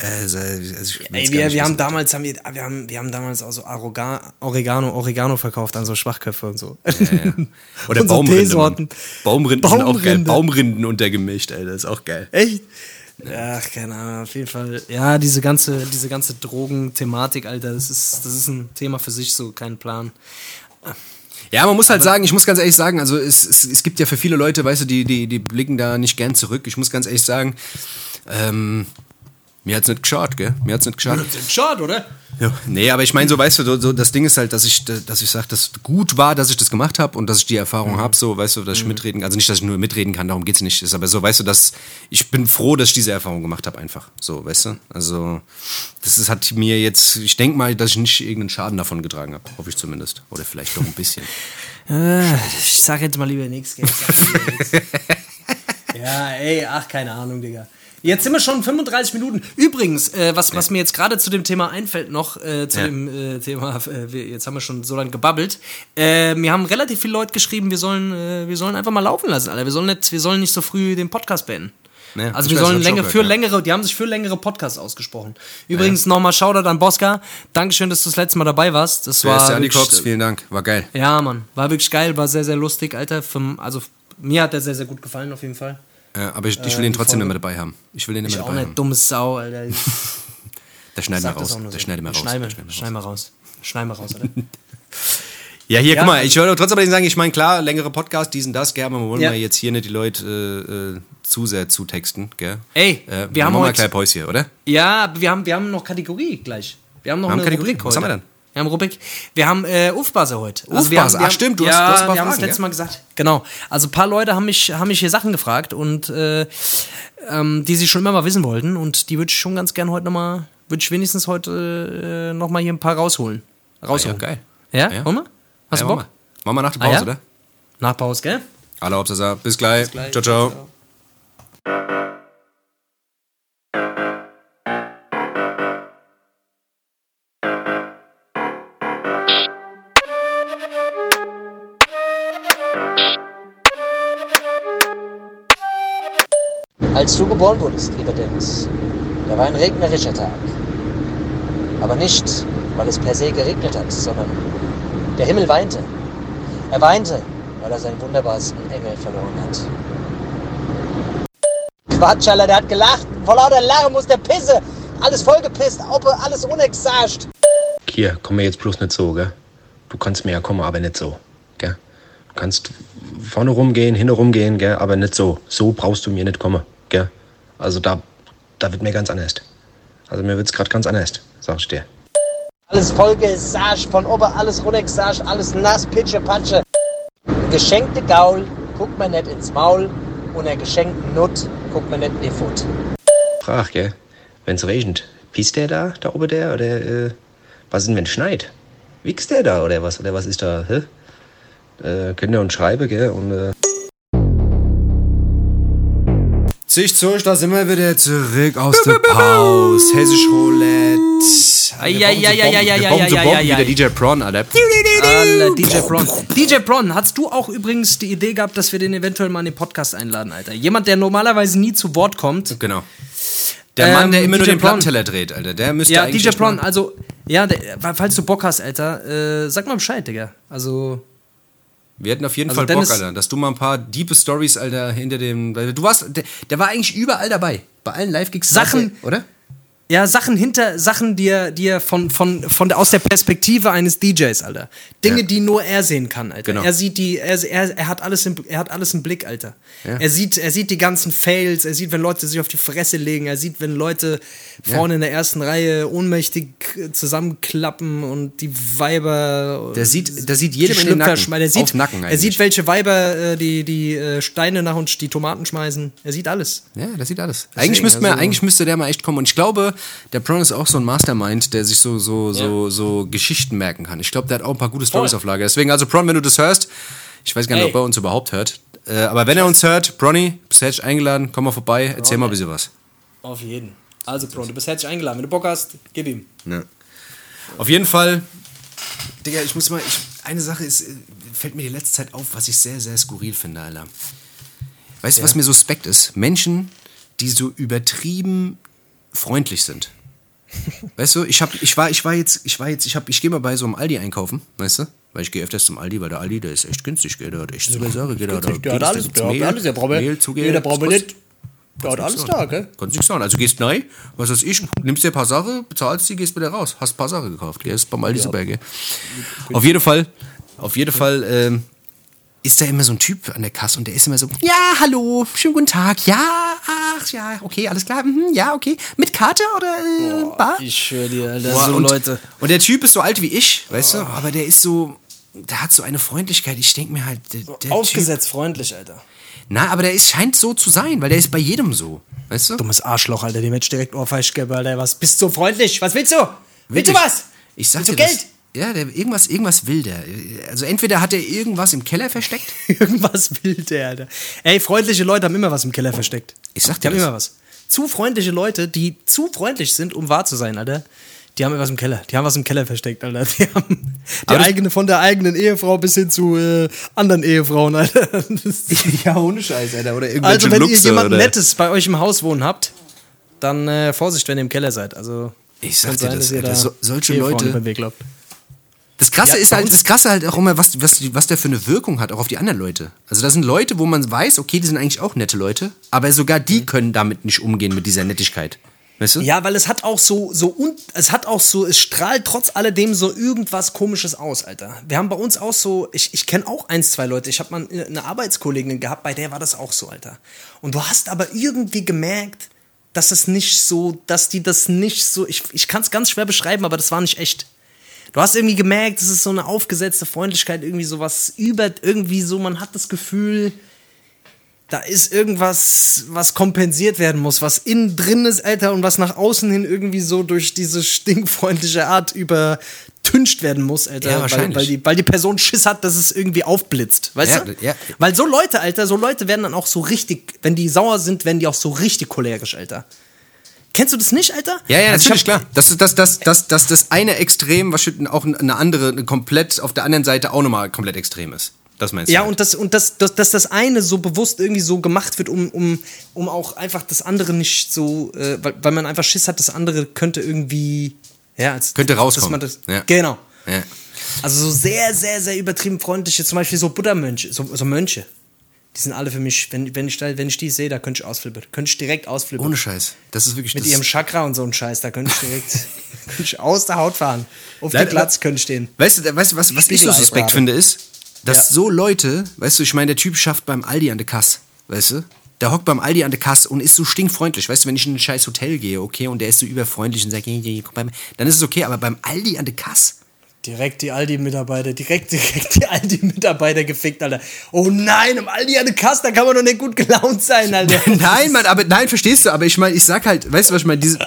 Also, also
Ey, wir, wir haben damals haben wir, wir haben, wir haben damals auch so Arroga, Oregano, Oregano verkauft an so Schwachköpfe und so.
Ja, ja. Oder
Und so
Baumrinde.
Teesorten.
Mann. Baumrinden sind auch geil.
Baumrinde.
Baumrinden untergemischt, Alter, ist auch geil.
Echt? Ach, keine Ahnung, auf jeden Fall. Ja, diese ganze, diese ganze Drogenthematik, Alter, das ist, das ist ein Thema für sich, so kein Plan.
Ja, man muss halt sagen, ich muss ganz ehrlich sagen, also es, es, es gibt ja für viele Leute, weißt du, die, die, die blicken da nicht gern zurück. Ich muss ganz ehrlich sagen, ähm, mir hat's nicht geschaut, gell? Mir hat's nicht geschaut.
Schade, oder?
Ja. Nee, aber ich meine, so weißt du, so, so, das Ding ist halt, dass ich, dass ich sage, dass gut war, dass ich das gemacht habe und dass ich die Erfahrung
Mhm.
habe, so, weißt du, dass ich mitreden Also nicht, dass ich nur mitreden kann, darum geht's nicht. Ist aber so, weißt du, dass ich bin froh, dass ich diese Erfahrung gemacht habe, einfach. So, weißt du? Also, das ist, hat mir jetzt, ich denke mal, dass ich nicht irgendeinen Schaden davon getragen habe. Hoffe ich zumindest. Oder vielleicht doch ein bisschen.
Äh, ich sag jetzt mal lieber nichts. Ja, ey, ach, keine Ahnung, Digga. Jetzt sind wir schon 35 Minuten. Übrigens, äh, was, was mir jetzt gerade zu dem Thema einfällt noch, äh, zu
Ja.
dem äh, Thema, äh, wir, jetzt haben wir schon so lange gebabbelt. Äh, mir haben relativ viele Leute geschrieben, wir sollen, äh, wir sollen einfach mal laufen lassen, Alter. Wir sollen nicht, wir sollen nicht so früh den Podcast beenden.
Ja,
also wir sollen
gehört,
für
ja.
längere, die haben sich für längere Podcasts ausgesprochen. Übrigens nochmal Shoutout an Bosca. Dankeschön, dass du das letzte Mal dabei warst. Das
Wer
war
ist der
wirklich-
Kops? Vielen Dank. War geil.
ja, Mann. War wirklich geil, war sehr, sehr lustig, Alter. Für, also mir hat der sehr, sehr gut gefallen, auf jeden Fall.
Ja, aber ich, ich will
Äh,
ihn trotzdem immer dabei haben. Ich will ihn immer
Ich auch
dabei
nicht,
haben.
dummes Sau, Alter.
Der schneiden wir raus.
auch
Der
so.
schneiden wir raus.
Schneiden wir, raus. Schneiden wir raus, Alter.
Ja, hier,
Ja,
guck mal, ich wollte trotzdem aber sagen, ich meine, klar, längere Podcast, diesen, das, gell, aber wir wollen
Ja.
jetzt hier nicht die Leute äh, äh, zu sehr zutexten, gell?
Ey,
äh,
wir haben
machen mal ein kleines Päuschen, oder?
Ja, wir haben, wir haben noch Kategorie gleich. Wir haben noch
Wir haben
eine
Kategorie.
Rubrik
Was
heute.
haben wir denn?
Wir haben Rubrik, wir haben äh, Ufbase heute. Also
Ufbase,
wir wir
ach stimmt, du
ja,
hast- du hast
wir haben das letzte
ja?
Mal gesagt. Genau. Also ein paar Leute haben mich, haben mich hier Sachen gefragt und äh, ähm, die sie schon immer mal wissen wollten und die würde ich schon ganz gern heute nochmal, würde ich wenigstens heute äh, nochmal hier ein paar rausholen. Rausholen.
Ja, geil.
Ja?
Ja.
Wollen wir? Hast du Bock?
mal. Machen wir nach der
Ah,
Pause,
ja?
oder?
Nach Pause, gell?
Alle Hauptsache, bis gleich.
gleich.
Ciao, ciao.
Als du geboren wurdest, lieber Dennis, da war ein regnerischer Tag. Aber nicht, weil es per se geregnet hat, sondern der Himmel weinte. Er weinte, weil er seinen wunderbarsten Engel verloren hat. Quatsch, Alter, der hat gelacht. Vor lauter Lachen muss der Pisse. Alles vollgepisst, alles unexascht.
Hier, komm mir jetzt bloß nicht so, gell? Du kannst mir ja kommen, aber nicht so, gell? Du kannst vorne rumgehen, hinten rumgehen, gell? Aber nicht so. So brauchst du mir nicht kommen, gell? Also da, da wird mir ganz anders. Also mir wird's grad ganz anders, sag ich dir.
Alles vollgesascht, von oben alles runtergesascht, alles nass, pitsche, patsche. Ein geschenkte Gaul guckt man nicht ins Maul und ein geschenkten Nut guckt man nicht in die Foot.
Frag, gell? Wenn's regnet, pisst der da, da oben der? Oder, äh, was ist denn, wenn schneit? Wichst der da, oder was? Oder was ist da, hä? Äh, könnt ihr uns schreiben, gell? Und, äh,
Sich zurück, da sind wir wieder zurück aus der Pause. Hessisch Roulette.
Ai, ai, ai, ai, ai, ai,
Wir brauchen so
ai,
Bomben
ai,
wie
ai.
der DJ Prawn, Alter.
Alle, DJ Bron. DJ Bron, hast du auch übrigens die Idee gehabt, dass wir den eventuell mal in den Podcast einladen, Alter? Jemand, der normalerweise nie zu Wort kommt.
Genau. Der
Ähm,
Mann, der immer nur
DJ
den
Prawn.
Plattenteller dreht, Alter. Der müsste
Ja,
eigentlich
DJ
echt mal-
Bron, also, ja, der, falls du Bock hast, Alter, äh, sag mal Bescheid, Digga. Also,
Wir hätten auf jeden
Also
Fall
Dennis-
Bock, Alter, dass du mal ein paar diepe Stories, Alter, hinter dem. Du warst. Der, der war eigentlich überall dabei. Bei allen Live-Gigs.
Sachen-
Oder?
Ja, Sachen hinter, Sachen, die er, die er von, von, von der, aus der Perspektive eines DJs, Alter. Dinge,
Ja.
die nur er sehen kann, Alter.
Genau.
Er sieht die, er, er, er hat alles im, er hat alles im Blick, Alter. Er sieht, er sieht die ganzen Fails, er sieht, wenn Leute sich auf die Fresse legen, er sieht, wenn Leute vorne in der ersten Reihe ohnmächtig zusammenklappen und die Weiber.
Der sieht, der sieht jedem in den Nacken.
schmeißen. Er sieht,
Nacken
er sieht, welche Weiber äh, die, die äh, Steine nach uns die Tomaten schmeißen. Er sieht alles.
Ja, der sieht alles. eigentlich, müsste
also-
eigentlich müsste der mal echt kommen. Und ich glaube, der Prawn ist auch so ein Mastermind, der sich so, so, so, so Geschichten merken kann. Ich glaube, der hat auch ein paar gute Stories auf Lager. Deswegen, also Prawn, wenn du das hörst, ich weiß gar nicht,
Ey.
ob er uns überhaupt hört. Äh, aber wenn er uns hört, Bronny, bist herzlich eingeladen, komm mal vorbei, erzähl mal ein bisschen was.
Auf jeden. Also, Bro, du bist herzlich eingeladen. Wenn du Bock hast, gib ihm.
Ja. Auf jeden Fall, Digga, ich muss mal, ich, eine Sache ist, äh, fällt mir die letzte Zeit auf, was ich sehr, sehr skurril finde, Alter. Weißt du, was mir suspekt ist? Menschen, die so übertrieben freundlich sind. Weißt du, ich hab, ich war, ich war jetzt, ich war jetzt, ich hab, ich gehe mal bei so einem Aldi einkaufen, weißt du? Weil ich gehe öfters zum Aldi, weil der Aldi, der ist echt günstig, gell? Der hat echt super Sache, gell? Der,
günstig, der hat alles, der hat alles, der braucht
Mehl, Zucker,
nee, der braucht nicht- Der hat alles da, gell?
sagen. Kannst nicht sagen. Also gehst rein, was weiß ich, nimmst dir ein paar Sachen, bezahlst die, gehst wieder raus. Hast ein paar Sachen gekauft. Gell? Ist beim Aldi super, gell? Auf jeden Fall, auf jeden Fall, ähm, ist da immer so ein Typ an der Kasse und der ist immer so, ja, hallo, schönen guten Tag, ja, ach, ja, okay, alles klar, mhm, ja, okay, mit Karte oder äh, Bar?
Ich schwöre dir, Alter,
Boah,
so
und,
Leute.
Und der Typ ist so alt wie ich, weißt du, aber der ist so, der hat so eine Freundlichkeit, ich denke mir halt, der, der Typ,
Aufgesetzt freundlich, Alter.
na, aber der ist, scheint so zu sein, weil der ist bei jedem so, weißt du?
Dummes Arschloch, Alter. Die Mensch direkt Ohrfeig geben, Alter. Was bist du so freundlich? Was willst du? Willst du was?
Ich sag
Willst du Geld?
Das, ja, der, irgendwas, irgendwas will der. Also entweder hat er irgendwas im Keller versteckt.
Irgendwas will der, Alter. Ey, freundliche Leute haben immer was im Keller versteckt.
Ich sag
Die
dir
haben
das.
immer was. Zu freundliche Leute, die zu freundlich sind, um wahr zu sein, Alter. Die haben was im Keller. Die haben was im Keller versteckt, Alter. Die haben die eigene, von der eigenen Ehefrau bis hin zu äh, anderen Ehefrauen, Alter.
Ja, ohne Scheiß, Alter. Oder irgendwelche
also, wenn ihr
Luchse
jemanden
oder-
Nettes bei euch im Haus wohnen habt, dann äh, Vorsicht, wenn ihr im Keller seid. Also,
Ich sag dir
sein,
das,
dass ihr
Alter.
da
So, solche
Ehefrauen
Leute. Das Krasse
Ja,
ist halt, das Krasse halt auch immer, was, was, was der für eine Wirkung hat, auch auf die anderen Leute. Also das sind Leute, wo man weiß, okay, die sind eigentlich auch nette Leute, aber sogar die können damit nicht umgehen mit dieser Nettigkeit. Weißt du?
Ja, weil es hat auch so, so un, es hat auch so, es strahlt trotz alledem so irgendwas komisches aus, Alter. Wir haben bei uns auch so, ich, ich kenne auch eins, zwei Leute. Ich habe mal eine Arbeitskollegin gehabt, bei der war das auch so, Alter. Und du hast aber irgendwie gemerkt, dass es nicht so, dass die das nicht so, ich, ich kann es ganz schwer beschreiben, aber das war nicht echt. Du hast irgendwie gemerkt, es ist so eine aufgesetzte Freundlichkeit, irgendwie sowas über, irgendwie so, man hat das Gefühl, da ist irgendwas, was kompensiert werden muss, was innen drin ist, Alter, und was nach außen hin irgendwie so durch diese stinkfreundliche Art übertüncht werden muss, Alter.
Ja, wahrscheinlich.
Weil, weil, die, weil die Person Schiss hat, dass es irgendwie aufblitzt, weißt
Ja,
du?
ja.
Weil so Leute, Alter, so Leute werden dann auch so richtig, wenn die sauer sind, werden die auch so richtig cholerisch, Alter. Kennst du das nicht, Alter?
Ja, ja,
Also ich
natürlich,
hab-
klar. Das ist das, das, das, das, das eine Extrem, was auch eine andere, eine komplett, auf der anderen Seite auch nochmal komplett extrem ist. Das meinst du?
Ja,
halt.
und, das, und das, das, dass das eine so bewusst irgendwie so gemacht wird, um, um, um auch einfach das andere nicht so, äh, weil, weil man einfach Schiss hat, das andere könnte irgendwie, ja, als,
Könnte
dass
rauskommen.
man das,
Ja.
Genau.
Ja.
Also so sehr, sehr, sehr übertrieben freundliche, zum Beispiel so Buddha-Mönche, so, so Mönche. Die sind alle für mich, wenn, wenn, ich, wenn ich die sehe, da könnte ich ausflippen. Könnte ich direkt ausflippen.
Ohne Scheiß. Das ist wirklich
Mit
das
ihrem Chakra und so ein Scheiß, da könnte ich direkt könnte ich aus der Haut fahren. Auf
Nein,
den Platz könnte ich stehen.
Weißt du, weißt du was, was ich so suspekt finde, ist, dass
Ja.
so Leute, weißt du, ich meine, der Typ schafft beim Aldi an der Kasse, weißt du? Der hockt beim Aldi an der Kasse und ist so stinkfreundlich. Weißt du, wenn ich in ein scheiß Hotel gehe, okay, und der ist so überfreundlich und sagt, dann ist es okay, aber beim Aldi an der Kasse,
Direkt die Aldi-Mitarbeiter, direkt, direkt die Aldi-Mitarbeiter gefickt, Alter. Oh nein, im Aldi an der Kasse, da kann man doch nicht gut gelaunt sein, Alter.
Nein, Mann, aber nein, verstehst du, aber ich meine, ich sag halt, weißt du, was ich meine,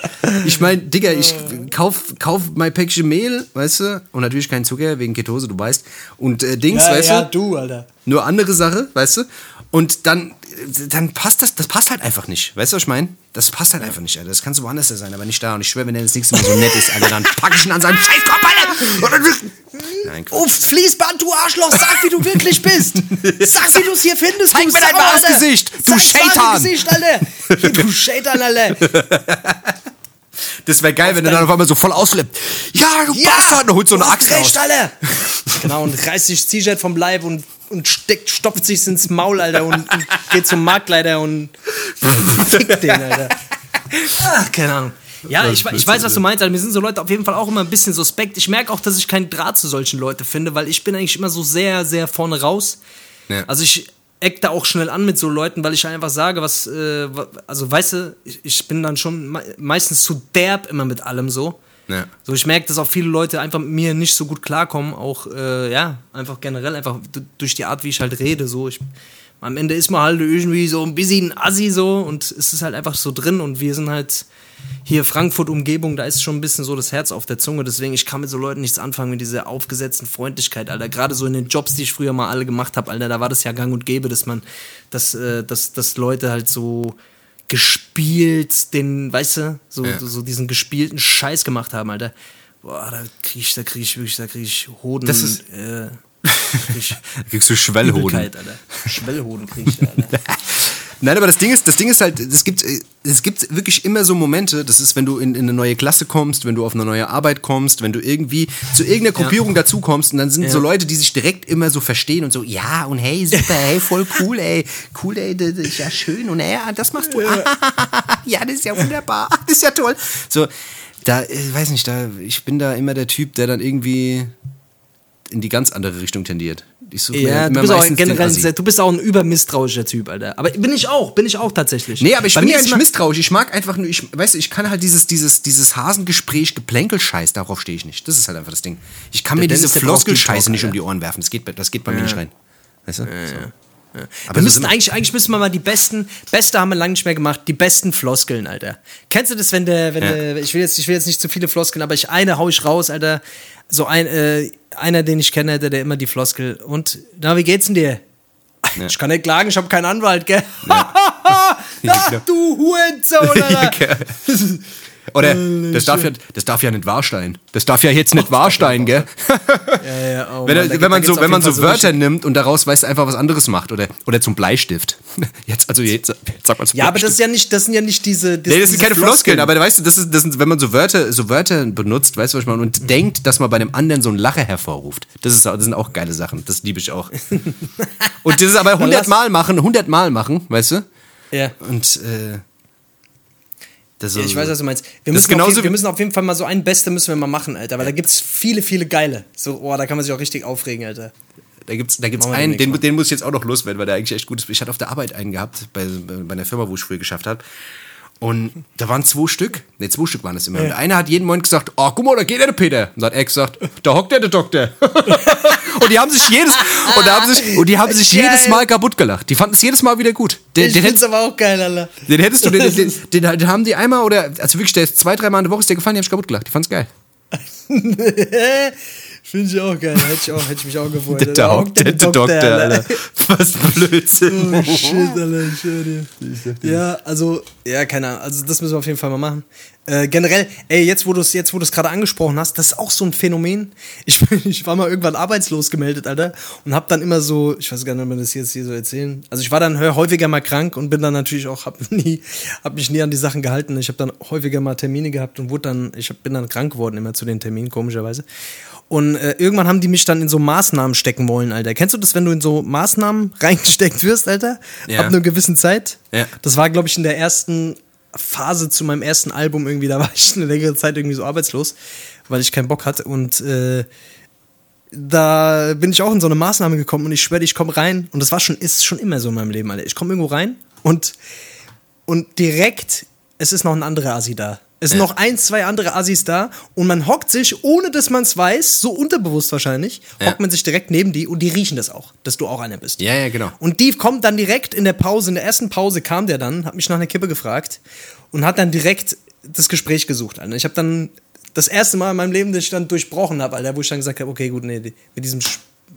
ich meine, Digga, ich kauf kauf mein Päckchen Mehl, weißt du, und natürlich keinen Zucker wegen Ketose, du weißt, und äh, Dings,
Ja,
weißt
ja,
du,
du, Alter.
Nur andere Sache, weißt du? Und dann, dann passt das, das passt halt einfach nicht. Weißt du, was ich meine? Das passt halt einfach nicht, Alter. Das kann so woanders sein, aber nicht da. Und ich schwöre, wenn er das nächste Mal so nett ist, Alter, dann pack ich ihn an seinem Scheißkopf, Alter! Nein, Quatsch.
Uff, Fließband, du Arschloch, sag, wie du wirklich bist. Sag, wie du es hier findest.
Zeig
du
mir dein wahres. Gesicht, du Scheitan.
Gesicht, Alter. Hier, du Scheitan, Alter.
Das wäre geil, wenn er dann auf einmal so voll ausflippt. Ja, du Bastard! Und holt so eine
du
Axt
recht,
raus.
Alter. Genau, und reißt sich das T-Shirt vom Leib und, und steckt, stopft sich ins Maul, Alter, und, und geht zum Marktleiter und fickt den, Alter. Ach, keine Ahnung. Ja, ich, ich weiß, was du meinst, Alter. Mir sind so Leute auf jeden Fall auch immer ein bisschen suspekt. Ich merke auch, dass ich keinen Draht zu solchen Leuten finde, weil ich bin eigentlich immer so sehr, sehr vorne raus.
Ja.
Also ich eck da auch schnell an mit so Leuten, weil ich einfach sage, was, äh, also weißt du, ich, ich bin dann schon me meistens zu derb immer mit allem so.
Ja.
So, ich merke, dass auch viele Leute einfach mit mir nicht so gut klarkommen, auch, äh, ja, einfach generell, einfach durch die Art, wie ich halt rede, so. Ich, am Ende ist man halt irgendwie so ein bisschen Assi so und es ist halt einfach so drin und wir sind halt hier Frankfurt-Umgebung, da ist schon ein bisschen so das Herz auf der Zunge, deswegen ich kann mit so Leuten nichts anfangen mit dieser aufgesetzten Freundlichkeit, Alter. Gerade so in den Jobs, die ich früher mal alle gemacht habe, Alter, da war das ja gang und gäbe, dass man, dass, äh, dass, dass Leute halt so gespielt den, weißt du, so,
Ja.
so, diesen gespielten Scheiß gemacht haben, Alter. Boah, da krieg ich, da krieg ich wirklich, da krieg ich Hoden.
Das ist-
äh, krieg ich
kriegst du Schwellhoden.
Alter. Schwellhoden krieg ich, Alter.
Nein, aber das Ding ist, das Ding ist halt, es gibt, es gibt wirklich immer so Momente, das ist, wenn du in, in eine neue Klasse kommst, wenn du auf eine neue Arbeit kommst, wenn du irgendwie zu irgendeiner Gruppierung dazu kommst und dann sind
Ja.
so Leute, die sich direkt immer so verstehen und so, ja, und hey, super, hey, voll cool, ey, cool, ey, das ist ja schön und ey, ja, das machst du, ja, das ist ja wunderbar, das ist ja toll. So, da, äh, weiß nicht, da, ich bin da immer der Typ, der dann irgendwie in die ganz andere Richtung tendiert. Ich suche mir
Ja, du
immer
bist, auch generell ein du bist auch ein übermisstrauischer Typ, Alter. Aber bin ich auch, bin ich auch tatsächlich.
Nee, aber ich
Bei
bin
mir
ja nicht misstrauisch. Ich mag einfach nur, ich, weißt du, ich kann halt dieses, dieses, dieses Hasengespräch, Geplänkelscheiß, darauf stehe ich nicht. Das ist halt einfach das Ding. Ich kann
Der
mir diese
Dennis, Deep
Floskelscheiße nicht um die Ohren werfen. Das geht, bei- das geht bei mir nicht rein. Weißt du? So.
Wir
Aber wir-
eigentlich, eigentlich müssen wir mal die besten, beste haben wir lange nicht mehr gemacht, die besten Floskeln, Alter. Kennst du das, wenn der, wenn
Ja.
der, ich will jetzt, ich will jetzt nicht zu viele Floskeln, aber ich eine hau ich raus, Alter. So ein, äh, einer, den ich kenne, der, der immer die Floskel. Und, na, wie geht's denn dir? Ich kann nicht klagen, ich habe keinen Anwalt, gell? Ach,
genau.
du Hurensohn, Alter.
Oder das darf, ja, das darf ja nicht wahr sein. Das darf ja jetzt nicht wahr sein, gell?
Ja, ja, oh
Wenn,
Mann,
wenn man so, wenn man so Wörter nimmt und daraus weißt du einfach was anderes macht oder, oder zum Bleistift. Jetzt, also jetzt, jetzt sag mal zum
Ja, aber das
Bleistift.
ist ja nicht, das sind ja nicht diese.
Nee, das sind keine Floskeln, aber weißt du, das ist, das sind, wenn man so Wörter, so Wörter benutzt, weißt du, was ich meine, und denkt, dass man bei einem anderen so einen Lacher hervorruft. Das, ist, das sind auch geile Sachen. Das liebe ich auch. und das ist aber 100 Mal machen, 100 Mal machen, weißt du?
Ja.
Und, äh, das
Ja, ich weiß, was du meinst. Wir müssen, auf jeden, wir müssen auf jeden Fall mal so ein Beste müssen wir mal machen, Alter, weil da gibt's viele, viele geile. So, oh, da kann man sich auch richtig aufregen, Alter.
Da gibt's, da gibt's einen, den,
mal.
den muss ich jetzt auch noch loswerden, weil der eigentlich echt gut ist. Ich hatte auf der Arbeit einen gehabt, bei, bei einer Firma, wo ich früher geschafft habe. Und da waren zwei Stück, ne, zwei Stück waren es immer. Und der eine hat jeden Moment gesagt, oh, guck mal, da geht der, der Peter. Und dann hat er gesagt, da hockt der, der Doktor. und die haben sich jedes, und, da haben sich, und die haben sich
Geil.
jedes Mal kaputt gelacht. Die fanden es jedes Mal wieder gut. Den,
Ich
den,
find's
hättest,
aber auch geil, Alter.
den hättest du, den, den, den, den haben die einmal oder, also wirklich, der ist zwei, drei Mal in der Woche ist der gefallen, die haben sich kaputt gelacht. Die fand's geil.
Finde ich auch geil. Hätte ich, auch, hätte ich mich auch gefreut.
Der, hockt der, der Doktor, Alter. Was Blödsinn.
Oh shit, Alter, ich höre dir. Ja, also, ja, keine Ahnung. Also, das müssen wir auf jeden Fall mal machen. Äh, generell, ey, jetzt wo du es jetzt, wo du es gerade angesprochen hast, das ist auch so ein Phänomen. Ich, ich war mal irgendwann arbeitslos gemeldet, Alter, und hab dann immer so, ich weiß gar nicht, ob man das jetzt hier so erzählen. Also, ich war dann häufiger mal krank und bin dann natürlich auch, hab nie, hab mich nie an die Sachen gehalten. Ich habe dann häufiger mal Termine gehabt und wurde dann, ich hab, bin dann krank geworden immer zu den Terminen, komischerweise. Und äh, irgendwann haben die mich dann in so Maßnahmen stecken wollen, Alter. Kennst du das, wenn du in so Maßnahmen reingesteckt wirst, Alter?
Ja.
Ab einer gewissen Zeit?
Ja.
Das war, glaube ich, in der ersten Phase zu meinem ersten Album irgendwie. Da war ich eine längere Zeit irgendwie so arbeitslos, weil ich keinen Bock hatte. Und äh, da bin ich auch in so eine Maßnahme gekommen und ich schwöre, ich komme rein. Und das war schon, ist schon immer so in meinem Leben, Alter. Ich komme irgendwo rein und, und direkt, es ist noch ein anderer Asi da. Es sind
Ja.
noch ein, zwei andere Assis da und man hockt sich, ohne dass man es weiß, so unterbewusst wahrscheinlich,
Ja.
hockt man sich direkt neben die und die riechen das auch, dass du auch einer bist.
Ja, ja, genau.
Und die kommt dann direkt in der Pause, in der ersten Pause kam der dann, hat mich nach einer Kippe gefragt und hat dann direkt das Gespräch gesucht. Alter. Ich habe dann das erste Mal in meinem Leben, dass ich dann durchbrochen habe, Alter, wo ich dann gesagt habe, okay, gut, nee, mit diesem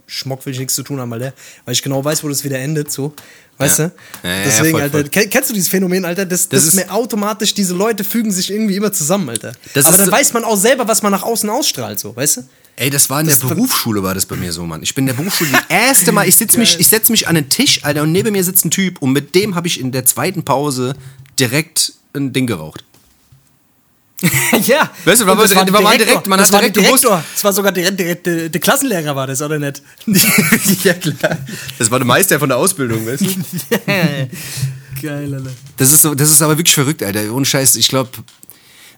Schmock will ich nichts zu tun haben, Alter, weil ich genau weiß, wo das wieder endet, so. Weißt
Ja.
du?
Ja, ja,
Deswegen,
voll,
Alter,
voll.
kennst du dieses Phänomen, Alter? Das,
Das
das,
ist-
mir automatisch, diese Leute fügen sich irgendwie immer zusammen, Alter.
Das
Aber dann
so-
weiß man auch selber, was man nach außen ausstrahlt, so, weißt du?
Ey, das war in der
Das war-
Berufsschule, war das bei mir so, Mann. Ich bin in der Berufsschule das erste Mal, ich setz mich, ich setz mich an den Tisch, Alter, und neben mir sitzt ein Typ und mit dem habe ich in der zweiten Pause direkt ein Ding geraucht.
ja.
Weißt du, war
das
war man
Direktor.
direkt- man
das
hat
war
direkt
der
gewusst-
Direktor. Das war sogar direkt, direkt der, der Klassenlehrer war das, oder nicht?
ja, klar. Das war der Meister von der Ausbildung, weißt du?
Geil, Alter.
Das ist, so, das ist aber wirklich verrückt, Alter. Ohne Scheiß, ich glaube,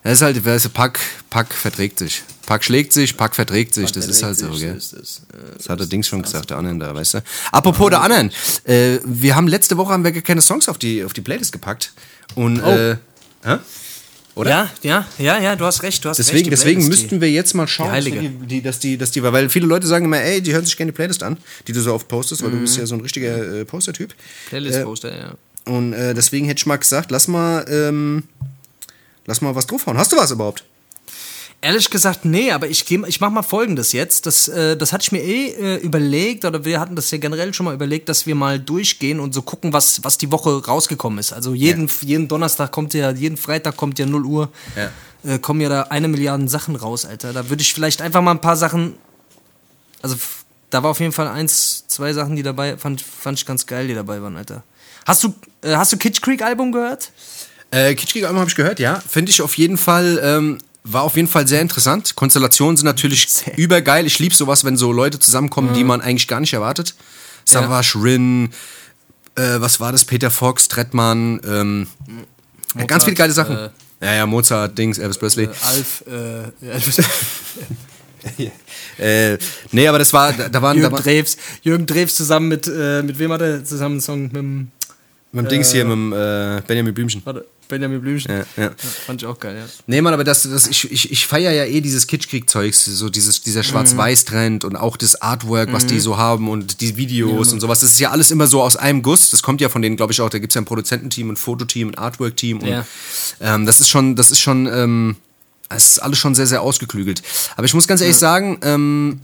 das ist halt, weißt du, Pack, Pack verträgt sich. Pack schlägt sich, Pack verträgt sich. das ist halt so, gell?
Das,
Das hat der Dings schon gesagt, der anderen da, weißt du? Apropos der anderen, äh, wir haben letzte Woche haben wir keine Songs auf die, auf die Playlist gepackt. Und, äh, hä? Oder?
Ja, ja, ja, ja, du hast recht, du hast
Deswegen,
recht.
deswegen müssten wir jetzt mal schauen,
die
die, die, dass die, dass die, weil viele Leute sagen immer, ey, die hören sich gerne die Playlist an, die du so oft postest, weil du bist ja so ein richtiger äh, Poster-Typ.
Playlist-Poster, ja.
Und äh, deswegen hätte ich mal gesagt, lass mal, ähm, lass mal was draufhauen. Hast du was überhaupt?
Ehrlich gesagt, nee, aber ich, geh, ich mach mal folgendes jetzt. Das, äh, das hatte ich mir eh äh, überlegt, oder wir hatten das ja generell schon mal überlegt, dass wir mal durchgehen und so gucken, was, was die Woche rausgekommen ist. Also jeden, jeden Donnerstag kommt ja, jeden Freitag kommt ja 0 Uhr,
Ja.
äh, kommen ja da eine Milliarde Sachen raus, Alter. Da würde ich vielleicht einfach mal ein paar Sachen. Also, da war auf jeden Fall eins, zwei Sachen, die dabei, fand, fand ich ganz geil, die dabei waren, Alter. Hast du, äh, hast du Kitsch Creek Album gehört?
Äh, Kitschkrieg Album habe ich gehört, ja. Finde ich auf jeden Fall, ähm, war auf jeden Fall sehr interessant. Konstellationen sind natürlich
Sehr.
übergeil. Ich liebe sowas, wenn so Leute zusammenkommen, die man eigentlich gar nicht erwartet. Savage, Rin, äh, was war das? Peter Fox, Trettmann, ähm, ja, ganz viele geile Sachen.
äh,
ja, ja, Mozart, Dings, Elvis Presley.
Alf, äh,
Äh, nee, aber das war, da, waren, da
Jürgen
waren
Drews, Jürgen Drews zusammen mit, äh, mit wem hat er zusammen einen Song? Mit dem,
mit dem Dings hier, mit dem äh, Benjamin Blümchen.
warte, Benjamin Blümchen.
Ja, ja.
fand ich auch geil, ja.
Nee, Mann, aber das, das, ich, ich, ich feiere ja eh dieses Kitschkrieg-Zeugs, so dieses, dieser Schwarz-Weiß-Trend und auch das Artwork, was die so haben und die Videos und sowas. Das ist ja alles immer so aus einem Guss. Das kommt ja von denen, glaube ich, auch. Da gibt es ja ein Produzententeam, ein Fototeam, ein Artwork-Team. Und
Ja.
ähm, das ist schon, das ist schon, ähm, es ist alles schon sehr, sehr ausgeklügelt. Aber ich muss ganz ehrlich sagen, ähm,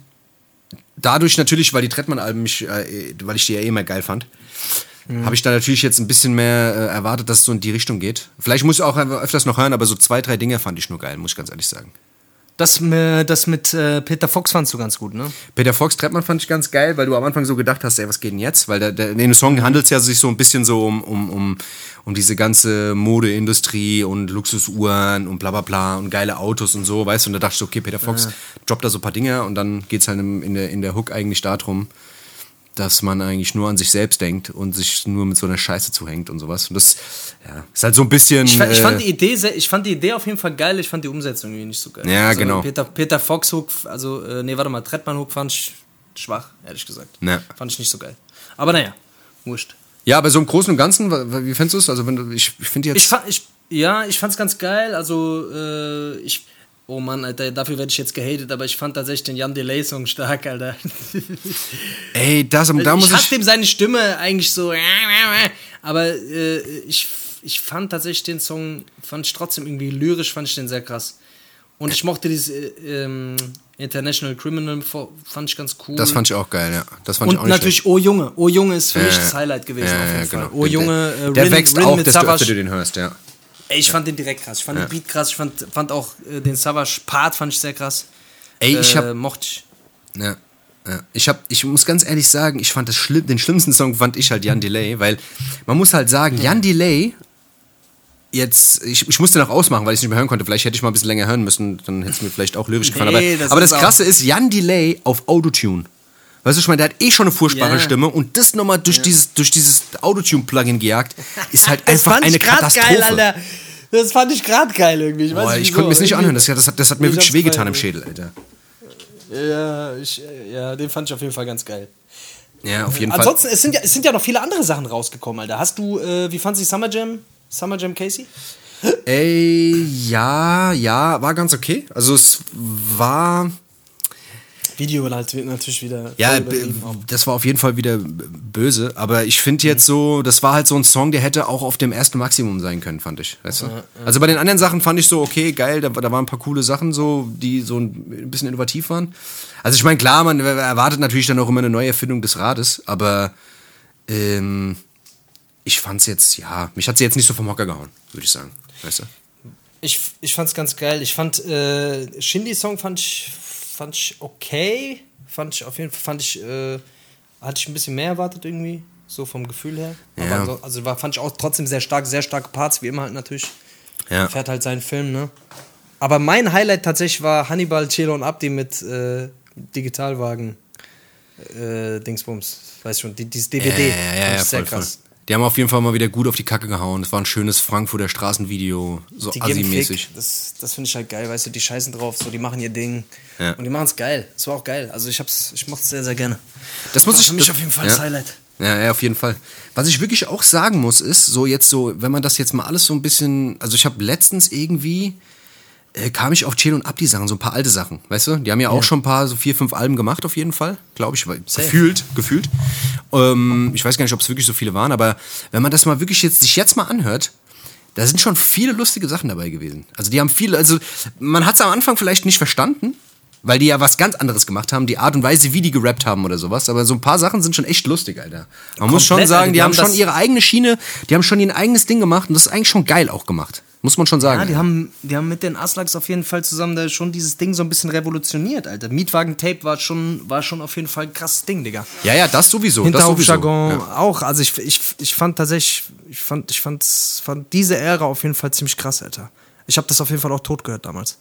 dadurch natürlich, weil die Trettmann-Alben mich, äh, weil ich die ja eh immer geil fand, habe ich da natürlich jetzt ein bisschen mehr äh, erwartet, dass es so in die Richtung geht. Vielleicht muss ich auch öfters noch hören, aber so zwei, drei Dinge fand ich nur geil, muss ich ganz ehrlich sagen.
Das, mit- das mit äh, Peter Fox fandst du ganz gut, ne?
Peter Fox Trettmann fand ich ganz geil, weil du am Anfang so gedacht hast, ey, was geht denn jetzt? Weil der, der, in dem Song handelt es ja sich so ein bisschen so um, um, um, um diese ganze Modeindustrie und Luxusuhren und bla bla bla und geile Autos und so, weißt du? Und da dachte ich so, okay, Peter Fox droppt da so ein paar Dinge und dann geht es halt in der, in der Hook eigentlich darum, dass man eigentlich nur an sich selbst denkt und sich nur mit so einer Scheiße zuhängt und sowas. Und das ja, ist halt so ein bisschen.
Ich, ich, fand
äh,
die Idee sehr, ich fand die Idee auf jeden Fall geil, ich fand die Umsetzung irgendwie nicht so geil.
Ja,
also
genau.
Peter, Peter Fox Hook, also, äh, nee, warte mal, Trettmann Hook fand ich schwach, ehrlich gesagt.
Ja.
Fand ich nicht so geil. Aber naja, wurscht.
Ja, aber so im Großen und Ganzen, wie findest du es? Also, wenn du, ich, ich finde jetzt.
Ich fand, ich, ja, ich fand's ganz geil. Also, äh, ich. Oh Mann, Alter, dafür werde ich jetzt gehatet, aber ich fand tatsächlich den Jan Delay-Song stark, Alter.
ey, das, da muss
ich
ich.
dem seine Stimme eigentlich so. Aber äh, ich, ich fand tatsächlich den Song, fand ich trotzdem irgendwie lyrisch, fand ich den sehr krass. Und ich mochte dieses äh, ähm, International Criminal, fand ich ganz cool.
Das fand ich auch geil, ja. Das fand ich auch
Und natürlich Oh Junge. Oh Junge ist für mich
Ja,
das Highlight gewesen.
Ja,
auf jeden
genau.
Fall. Oh Junge,
der,
äh,
der
Rin-
wächst
Rin
auch, desto öfter du den hörst, ja.
Ich fand den direkt krass. Ich fand
Ja.
den Beat krass. Ich fand, fand auch äh, den Savage-Part fand ich sehr krass.
Ey, ich
äh,
hab,
mochte ich.
Ja. Ja. Ich, hab, ich muss ganz ehrlich sagen, ich fand das schlimm, den schlimmsten Song fand ich halt Jan Delay, weil man muss halt sagen, Jan Delay, jetzt, ich, ich musste noch ausmachen, weil ich es nicht mehr hören konnte. Vielleicht hätte ich mal ein bisschen länger hören müssen, dann hätte es mir vielleicht auch lyrisch gefallen.
Nee,
aber
das
aber das Krasse ist, Jan Delay auf Autotune. Weißt du, ich meine, der hat eh schon eine furchtbare
Ja.
Stimme und das nochmal durch dieses, durch dieses Autotune-Plugin gejagt, ist halt
Das
einfach
fand
eine Katastrophe.
geil, Alter. Das fand ich gerade geil irgendwie. Ich,
Boah, ich
wieso,
konnte mir das nicht anhören, das, das, hat, das hat mir
Ich
wirklich wehgetan im. Schädel, Alter.
Ja, ich, ja, den fand ich auf jeden Fall ganz geil.
Ja, auf jeden Fall.
Ansonsten, es sind, ja, es sind ja noch viele andere Sachen rausgekommen, Alter. Hast du, äh, wie fandst du Summer Jam? Summer Jam Casey?
Ey, ja, ja, war ganz okay. Also es war,
Video halt natürlich wieder.
ja, das war auf jeden Fall wieder böse. Aber ich finde jetzt so, das war halt so ein Song, der hätte auch auf dem ersten Maximum sein können, fand ich. Weißt du? Also bei den anderen Sachen fand ich so, okay, geil, da, da waren ein paar coole Sachen so, die so ein bisschen innovativ waren. Also ich meine, klar, man erwartet natürlich dann auch immer eine neue Erfindung des Rades, aber ähm, ich fand's jetzt, ja, mich hat sie jetzt nicht so vom Hocker gehauen, würde ich sagen. Weißt du?
Ich, ich fand's ganz geil. Ich fand, äh, Shindy-Song fand ich, fand ich okay. Fand ich auf jeden Fall, fand ich, äh, hatte ich ein bisschen mehr erwartet irgendwie, so vom Gefühl her.
Ja.
Aber so, also war, fand ich auch trotzdem sehr stark, sehr starke Parts, wie immer halt natürlich.
Ja.
Fährt halt seinen Film, ne? Aber mein Highlight tatsächlich war Hannibal, Chelo und Abdi mit äh, Digitalwagen. Äh, Dingsbums, weiß schon, die, dieses DVD.
Ja, ja, ja, ja,
sehr
voll, voll. Die haben auf jeden Fall mal wieder gut auf die Kacke gehauen. Es war ein schönes Frankfurter Straßenvideo, so assi-mäßig.
Das, das finde ich halt geil, weißt du, die scheißen drauf, so, die machen ihr Ding.
Ja.
Und die machen es geil. Es war auch geil. Also ich hab's, ich mochte es sehr, sehr gerne.
Das muss
War
ich
für mich
das-
auf jeden Fall
ja.
das Highlight.
Ja, ja, auf jeden Fall. Was ich wirklich auch sagen muss, ist, so jetzt so, wenn man das jetzt mal alles so ein bisschen, also ich habe letztens irgendwie, äh, kam ich auf Chill und Abdi Sachen, so ein paar alte Sachen, weißt du? Die haben ja auch schon ein paar, so vier, fünf Alben gemacht auf jeden Fall, glaube ich, weil- gefühlt, gefühlt. Ähm, ich weiß gar nicht, ob es wirklich so viele waren, aber wenn man das mal wirklich jetzt, sich jetzt mal anhört, da sind schon viele lustige Sachen dabei gewesen. Also die haben viele, also man hat es am Anfang vielleicht nicht verstanden, weil die ja was ganz anderes gemacht haben, die Art und Weise, wie die gerappt haben oder sowas. Aber so ein paar Sachen sind schon echt lustig, Alter. Man muss schon
Komplett,
sagen, die,
die
haben
haben
schon ihre eigene Schiene, die haben schon ihr eigenes Ding gemacht und das ist eigentlich schon geil auch gemacht. Muss man schon sagen.
Ja, die haben, die haben mit den Aslaks auf jeden Fall zusammen da schon dieses Ding so ein bisschen revolutioniert, Alter. Mietwagen-Tape war schon, war schon auf jeden Fall ein krasses Ding, Digga.
ja, ja, das sowieso.
Hinterhofjargon
Ja.
auch. Also ich, ich, ich fand tatsächlich, ich fand, ich fand, fand diese Ära auf jeden Fall ziemlich krass, Alter. Ich habe das auf jeden Fall auch tot gehört damals.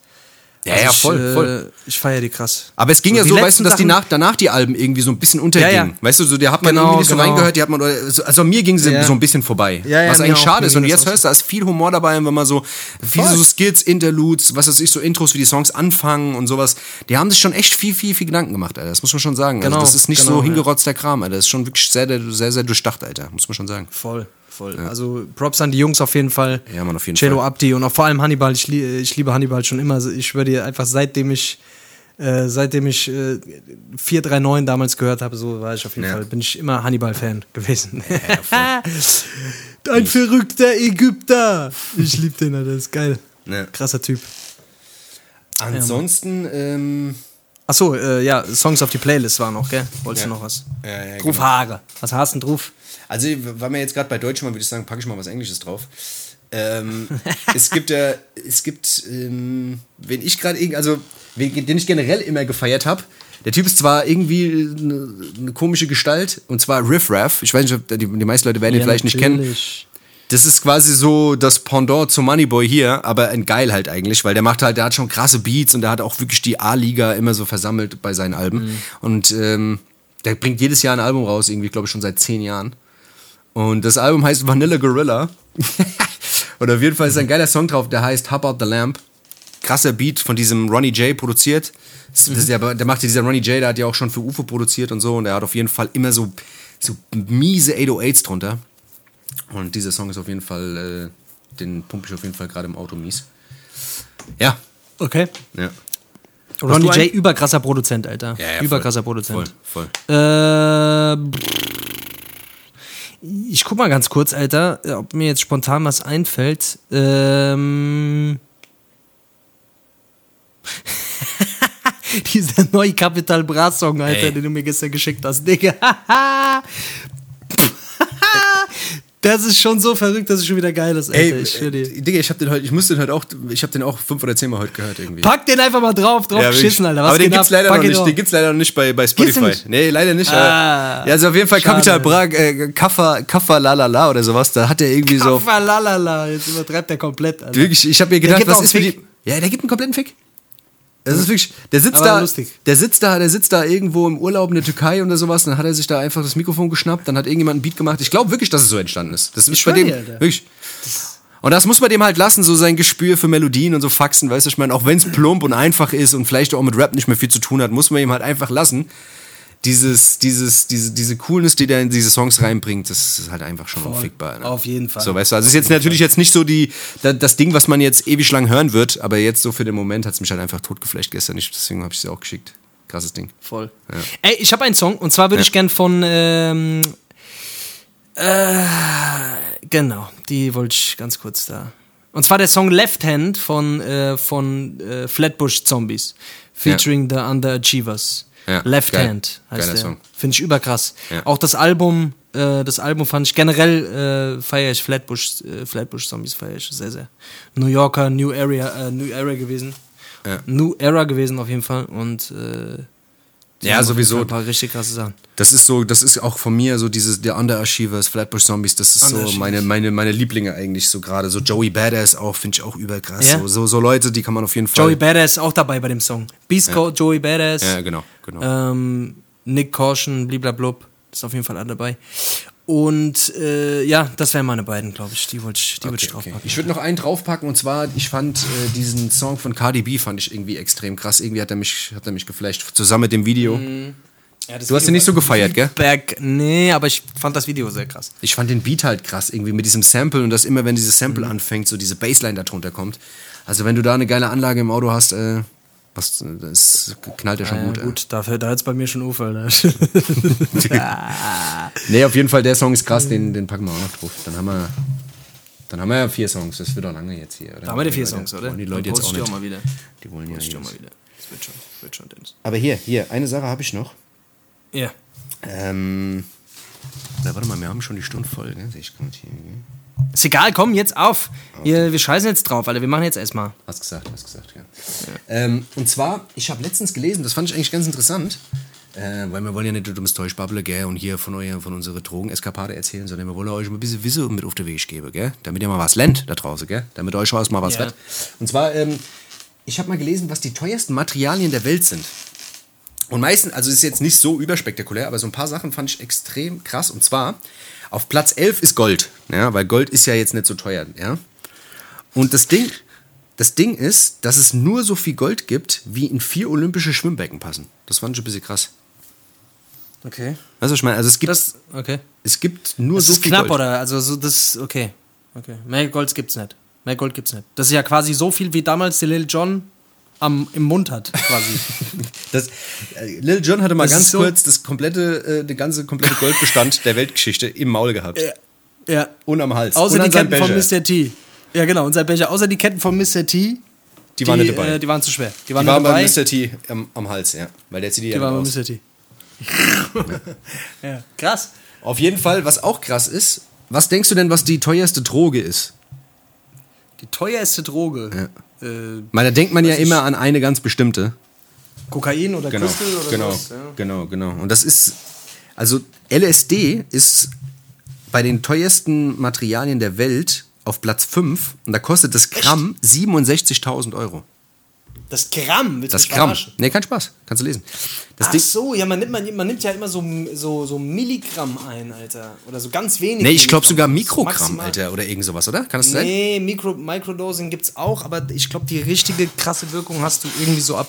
Ja,
Also
ja,
ich,
voll,
äh,
voll.
Ich feiere die krass.
Aber es ging
So,
ja so, weißt du, dass die nach, danach die Alben irgendwie so ein bisschen untergingen.
Ja, ja.
Weißt du, so, die hat man
Genau,
irgendwie nicht so
genau.
reingehört, die hat man, also also mir ging sie
Ja.
so ein bisschen vorbei. Was eigentlich schade ist, du
ging
jetzt hörst, da ist viel Humor dabei, und wenn man so, viele
Voll.
so Skits, Interludes, was weiß ich, so Intros, wie die Songs anfangen und sowas, die haben sich schon echt viel, viel, viel Gedanken gemacht, Alter. Das muss man schon sagen.
Genau,
also das ist nicht
genau,
so hingerotzter Kram, Alter. Das ist schon wirklich sehr, sehr, sehr, sehr durchdacht, Alter. Muss man schon sagen.
Voll, voll. Also Props an die Jungs auf jeden Fall.
Ja, Mann, auf jeden
Cello
Fall.
Abdi und auch vor allem Hannibal. Ich, ich liebe Hannibal schon immer. Ich schwöre dir einfach, seitdem ich äh, seitdem ich äh, 439 damals gehört habe, so war ich auf jeden
Ja.
Fall, bin ich immer Hannibal-Fan gewesen. Ein verrückter Ägypter. Ich liebe den, Alter, das ist geil.
Ja.
Krasser Typ.
Ansonsten, ähm,
Achso, äh, ja, Songs auf die Playlist waren noch, gell? Wolltest
Ja.
du noch was?
Ja, ja,
Druf
genau.
Haare. Was hast du denn drauf?
Also, weil wir jetzt gerade bei Deutsch waren, würde ich sagen, packe ich mal was Englisches drauf. Ähm, es gibt ja, es gibt, ähm, wenn ich gerade irgendwie, also, den ich generell immer gefeiert habe, der Typ ist zwar irgendwie eine, eine komische Gestalt, und zwar Riff Raff. Ich weiß nicht, ob die, die meisten Leute werden ihn vielleicht nicht kennen. Das ist quasi so das Pendant zum Moneyboy hier, aber ein geil halt eigentlich, weil der macht halt, der hat schon krasse Beats und der hat auch wirklich die A-Liga immer so versammelt bei seinen Alben.
Mhm.
Und ähm, der bringt jedes Jahr ein Album raus, irgendwie, glaube ich, schon seit zehn Jahren. Und das Album heißt Vanilla Gorilla. und auf jeden Fall ist ein geiler Song drauf, der heißt How About the Lamp. Krasser Beat von diesem Ronnie J produziert. Das, das ist ja, der macht ja dieser Ronnie J, der hat ja auch schon für UFO produziert und so. Und der hat auf jeden Fall immer so, so miese 808s drunter. Und dieser Song ist auf jeden Fall, äh, den pumpe ich auf jeden Fall gerade im Auto mies. Ja,
Okay.
ja.
Ronnie? J, überkrasser Produzent, Alter.
ja, ja
überkrasser
voll,
Produzent.
Voll, voll.
Äh, ich guck mal ganz kurz, Alter, ob mir jetzt spontan was einfällt. Ähm. Dieser neue Capital Bra Song, Alter,
Ey.
den du mir gestern geschickt hast, Digga. das ist schon so verrückt, dass es schon wieder geil ist, Alter.
Ey,
ich
äh, Digga, ich hab den heute, ich musste den heute auch, ich hab den auch fünf oder zehnmal heute gehört irgendwie.
Pack den einfach mal drauf, drauf
Ja,
geschissen. Alter. Was
Aber den gibt's
ab?
leider
Pack
noch nicht.
drauf.
Den gibt's leider noch nicht bei, bei Spotify.
nicht?
Nee, leider nicht.
Ah,
ja, also auf jeden Fall
schade.
Capital Bra, äh, Kaffa, Kaffa Lalala oder sowas. Da hat er irgendwie so.
Kaffa, lalala, jetzt übertreibt er komplett, Alter.
Wirklich, ich habe mir gedacht, was ist für
einen
die. Ja, der gibt einen kompletten Fick. Das ist wirklich. Der sitzt
Aber
da.
lustig.
Der sitzt da, der sitzt da irgendwo im Urlaub in der Türkei oder sowas. Dann hat er sich da einfach das Mikrofon geschnappt. Dann hat irgendjemand einen Beat gemacht. Ich glaube wirklich, dass es so entstanden ist. Das ist bei dem.
Alter.
Wirklich. Und das muss man dem halt lassen, so sein Gespür für Melodien und so Faxen, weißt du, ich meine, auch wenn es plump und einfach ist und vielleicht auch mit Rap nicht mehr viel zu tun hat, muss man ihm halt einfach lassen. Dieses, dieses, diese, diese Coolness, die der in diese Songs reinbringt, das ist halt einfach schon unfickbar. Ne?
Auf jeden Fall.
So, weißt du, also es ist jetzt natürlich jetzt nicht so die, da- das Ding, was man jetzt ewig lang hören wird, aber jetzt so für den Moment hat es mich halt einfach totgeflasht gestern. Ich, deswegen habe ich es auch geschickt. Krasses Ding.
Voll. Ey, ich habe einen Song und zwar würde ich gern von ähm, äh, genau, die wollte ich ganz kurz da. Und zwar der Song Left Hand von äh, von äh, Flatbush Zombies featuring the Underachievers.
Ja,
Left
geil.
Hand heißt
Geiler
der.
Song.
Finde ich überkrass.
Ja.
Auch das Album, äh, das Album fand ich generell äh, feiere ich Flatbush äh, Flatbush Zombies feiere ich sehr sehr. New Yorker New Area äh, New Era gewesen.
Ja.
New Era gewesen auf jeden Fall und äh, die
Ja, sowieso.
Ein paar richtig krasse Sachen.
Das ist so, das ist auch von mir so dieses, der Underachievers, Flatbush Zombies, das ist so meine, meine, meine Lieblinge eigentlich so gerade. So Joey Badass auch, finde ich auch überkrass.
Ja?
So, so, so Leute, die kann man auf jeden Fall.
Joey Badass auch dabei bei dem Song. Beast Code, Joey Badass.
Ja, genau, genau.
Ähm, Nick Caution, bliblablub. Ist auf jeden Fall alle dabei. Und äh, ja, das wären meine beiden, glaube ich. Die wollte ich, die ich
Okay, okay.
draufpacken.
Ich würde noch einen draufpacken und zwar, ich fand äh, diesen Song von Cardi B fand ich irgendwie extrem krass. Irgendwie hat er mich, hat er mich geflasht. Zusammen mit dem Video.
Ja, das
Du hast
Video
den nicht so gefeiert, gell?
Back, nee, aber ich fand das Video sehr krass.
Ich fand den Beat halt krass, irgendwie mit diesem Sample und dass immer, wenn dieses Sample anfängt, so diese Bassline darunter kommt. Also wenn du da eine geile Anlage im Auto hast, äh, was, das knallt ja schon
Ja,
gut. ey.
gut, dafür, da hat's bei mir schon Ufer. Ne?
Nee, auf jeden Fall, der Song ist krass, den, den packen wir auch noch drauf. Dann haben wir, dann haben wir ja vier Songs, das wird doch lange jetzt hier, oder?
Da haben wir die vier Songs, oder?
Die Leute jetzt auch
ich
nicht.
auch mal wieder.
Die wollen ja
auch
jetzt.
mal wieder. Das wird schon, wird schon, Dennis.
Aber hier, hier, eine Sache habe ich noch.
Ja.
Ähm, na, warte mal, wir haben schon die Stunde voll, ne? Sehe ich gerade hier.
Ist egal, komm, jetzt auf. Wir, wir scheißen jetzt drauf, Alter. Wir machen jetzt erstmal.
Hast gesagt, hast gesagt, ja. Ähm, und zwar, ich habe letztens gelesen, das fand ich eigentlich ganz interessant, äh, weil wir wollen ja nicht nur dummes Täuschbubble, gell, und hier von, euer, von unserer Drogeneskapade erzählen, sondern wir wollen euch mal ein bisschen Wissen mit auf den Weg geben, gell, damit ihr mal was lernt da draußen, gell, damit euch auch mal was
Ja.
wird. Und zwar, ähm, ich habe mal gelesen, was die teuersten Materialien der Welt sind. Und meistens, also es ist jetzt nicht so überspektakulär, aber so ein paar Sachen fand ich extrem krass. Und zwar, auf Platz 11 ist Gold. Ja, weil Gold ist ja jetzt nicht so teuer. Ja. Und das Ding, das Ding ist, dass es nur so viel Gold gibt, wie in vier olympische Schwimmbecken passen. Das fand ich ein bisschen krass.
Okay.
Also ich meine, also es gibt,
Das, okay.
es gibt nur
Das
so
ist
viel
knapp,
Gold.
oder? Also, so das, okay. Okay. Mehr Gold gibt's nicht. Mehr Gold gibt's nicht. Das ist ja quasi so viel, wie damals der Lil John am, im Mund hat, quasi.
Das, äh, Lil Jon hatte mal
Das
ganz
so-
kurz das komplette, äh, den ganze komplette Goldbestand der Weltgeschichte im Maul gehabt.
ja.
Und am Hals.
Außer die Ketten von. Mr. T. Ja, genau, unser Becher. Außer die Ketten von Mr. T.
Die waren nicht dabei.
Äh, die waren zu schwer. Die waren,
Die waren bei Mr. T am, am Hals, ja. Weil der zieht die, ja
Die waren bei. Mr. T. ja. Krass.
Auf jeden Fall, was auch krass ist, was denkst du denn, was die teuerste Droge ist?
Die teuerste Droge. Äh,
Weil da denkt man ja immer an eine ganz bestimmte.
Kokain oder
Genau,
Crystal oder
genau,
sowas. Ja.
genau, genau. Und das ist, also LSD ist bei den teuersten Materialien der Welt auf Platz 5 und da kostet das Gramm 67.000 Euro.
Das Gramm, willst du
Das Gramm.
verarschen?
Nee, kein Spaß. Kannst du lesen. Das
Ach
Ding,
so, ja, man nimmt, man, man nimmt ja immer so, so, so Milligramm ein, Alter. Oder so ganz wenig.
nee, ich glaube sogar Mikrogramm,
maximal.
Alter, oder irgend sowas, oder? Kann das sein?
Nee, Mikro, Microdosing gibt's auch, aber ich glaube, die richtige krasse Wirkung hast du irgendwie so ab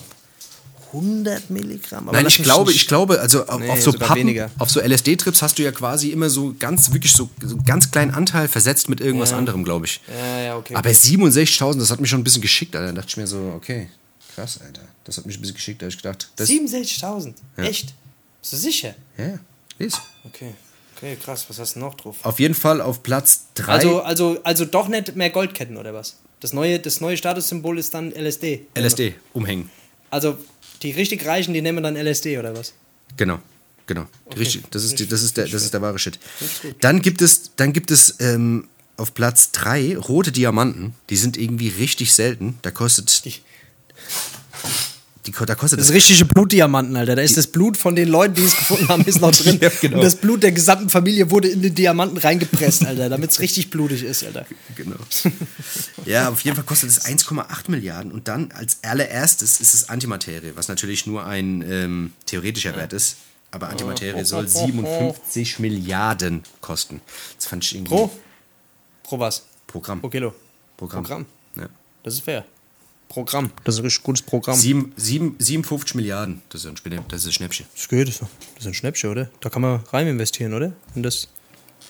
100 Milligramm? Aber
Nein, ich glaube, ich glaube, also auf,
Nee,
auf so Pappen,
weniger.
auf so LSD-Trips hast du ja quasi immer so ganz, wirklich so, so einen ganz kleinen Anteil versetzt mit irgendwas
Ja.
anderem, glaube ich.
Ja, ja, okay.
Aber 67.000, das hat mich schon ein bisschen geschickt, Alter. Da dachte ich mir so, okay, krass, Alter. Das hat mich ein bisschen geschickt, da hab ich gedacht, das,
67.000? Echt? Bist du sicher?
ja, ist.
Okay. Okay, krass. Was hast du noch drauf?
Auf jeden Fall auf Platz 3
Also, also, also doch nicht mehr Goldketten oder was? Das neue, das neue Statussymbol ist dann LSD.
LSD umhängen.
Also die richtig Reichen, die nehmen dann LSD oder was?
Genau, genau. Richtig, das ist, die, das, ist der, das ist der wahre Shit. Dann gibt es, dann gibt es ähm, auf Platz 3 rote Diamanten. Die sind irgendwie richtig selten. Da kostet.
Die-
Die, da kostet
Das ist richtige Blutdiamanten, Alter. Da ist das Blut von den Leuten, die es gefunden haben, ist noch drin.
Ja, genau.
Und das Blut der gesamten Familie wurde in den Diamanten reingepresst, Alter, damit es richtig blutig ist, Alter.
Genau. Ja, auf jeden Fall kostet es 1,8 Milliarden. Und dann als allererstes ist es Antimaterie, was natürlich nur ein ähm, theoretischer Wert ist. Aber Antimaterie soll 57 Milliarden kosten. Das fand ich irgendwie.
Pro? Pro was?
Programm.
Pro Kilo.
Programm.
Programm.
Ja.
Das ist fair. Programm. Das ist ein richtig gutes Programm.
Sieben, sieben, 57 Milliarden. Das ist ein, das ist ein Schnäppchen.
Das geht. Das ist ein Schnäppchen, oder? Da kann man rein investieren, oder? Und das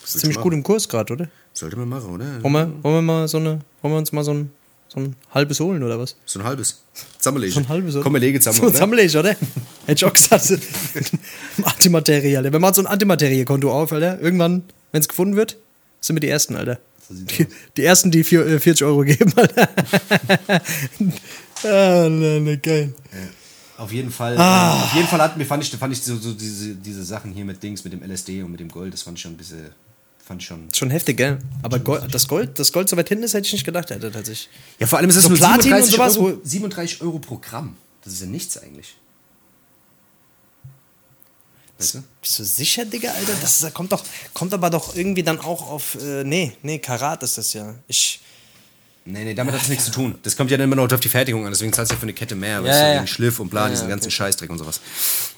ist ziemlich
machen.
gut im Kurs gerade, oder?
Sollte man machen, oder?
Wollen wir, wollen wir mal so eine, wollen wir uns mal so ein, so ein halbes holen, oder was?
So ein halbes. Zusammenlegen.
So ein halbes, oder?
Komm, wir legen zusammen,
So ein
oder?
Zusammenlegen, oder? Hätte ich auch gesagt. Antimaterie, Alter. Wenn man so ein Antimaterie-Konto auf, Alter, irgendwann, wenn es gefunden wird, sind wir die Ersten, Alter. Die, die Ersten, die vier, äh, 40 Euro geben, ah, ne, ne, geil.
Auf jeden Fall.
Ah.
äh, Auf jeden Fall hat, mir fand ich, fand ich so, so diese, diese Sachen hier mit Dings, mit dem LSD und mit dem Gold, das fand ich schon ein bisschen. Fand ich schon.
Schon heftig, gell? Aber Gold, das Gold, das Gold so weit hinten ist, hätte ich nicht gedacht, Alter, tatsächlich.
Ja, vor allem ist es
So
nur
Platin
37
und sowas,
Euro,
wo-
37 Euro pro Gramm. Das ist ja nichts eigentlich. Weißt du?
Bist du sicher, Digga, Alter? Das ist, kommt doch, kommt aber doch irgendwie dann auch auf, äh, nee, nee, Karat ist das ja. Ich,
Nee, nee, damit hat es nichts zu tun. Das kommt ja dann immer noch auf die Fertigung an, deswegen zahlst du ja für eine Kette mehr, weißt
Ja,
du,
ja.
den Schliff und bla,
Ja,
diesen
ja,
ganzen
okay.
Scheißdreck und sowas.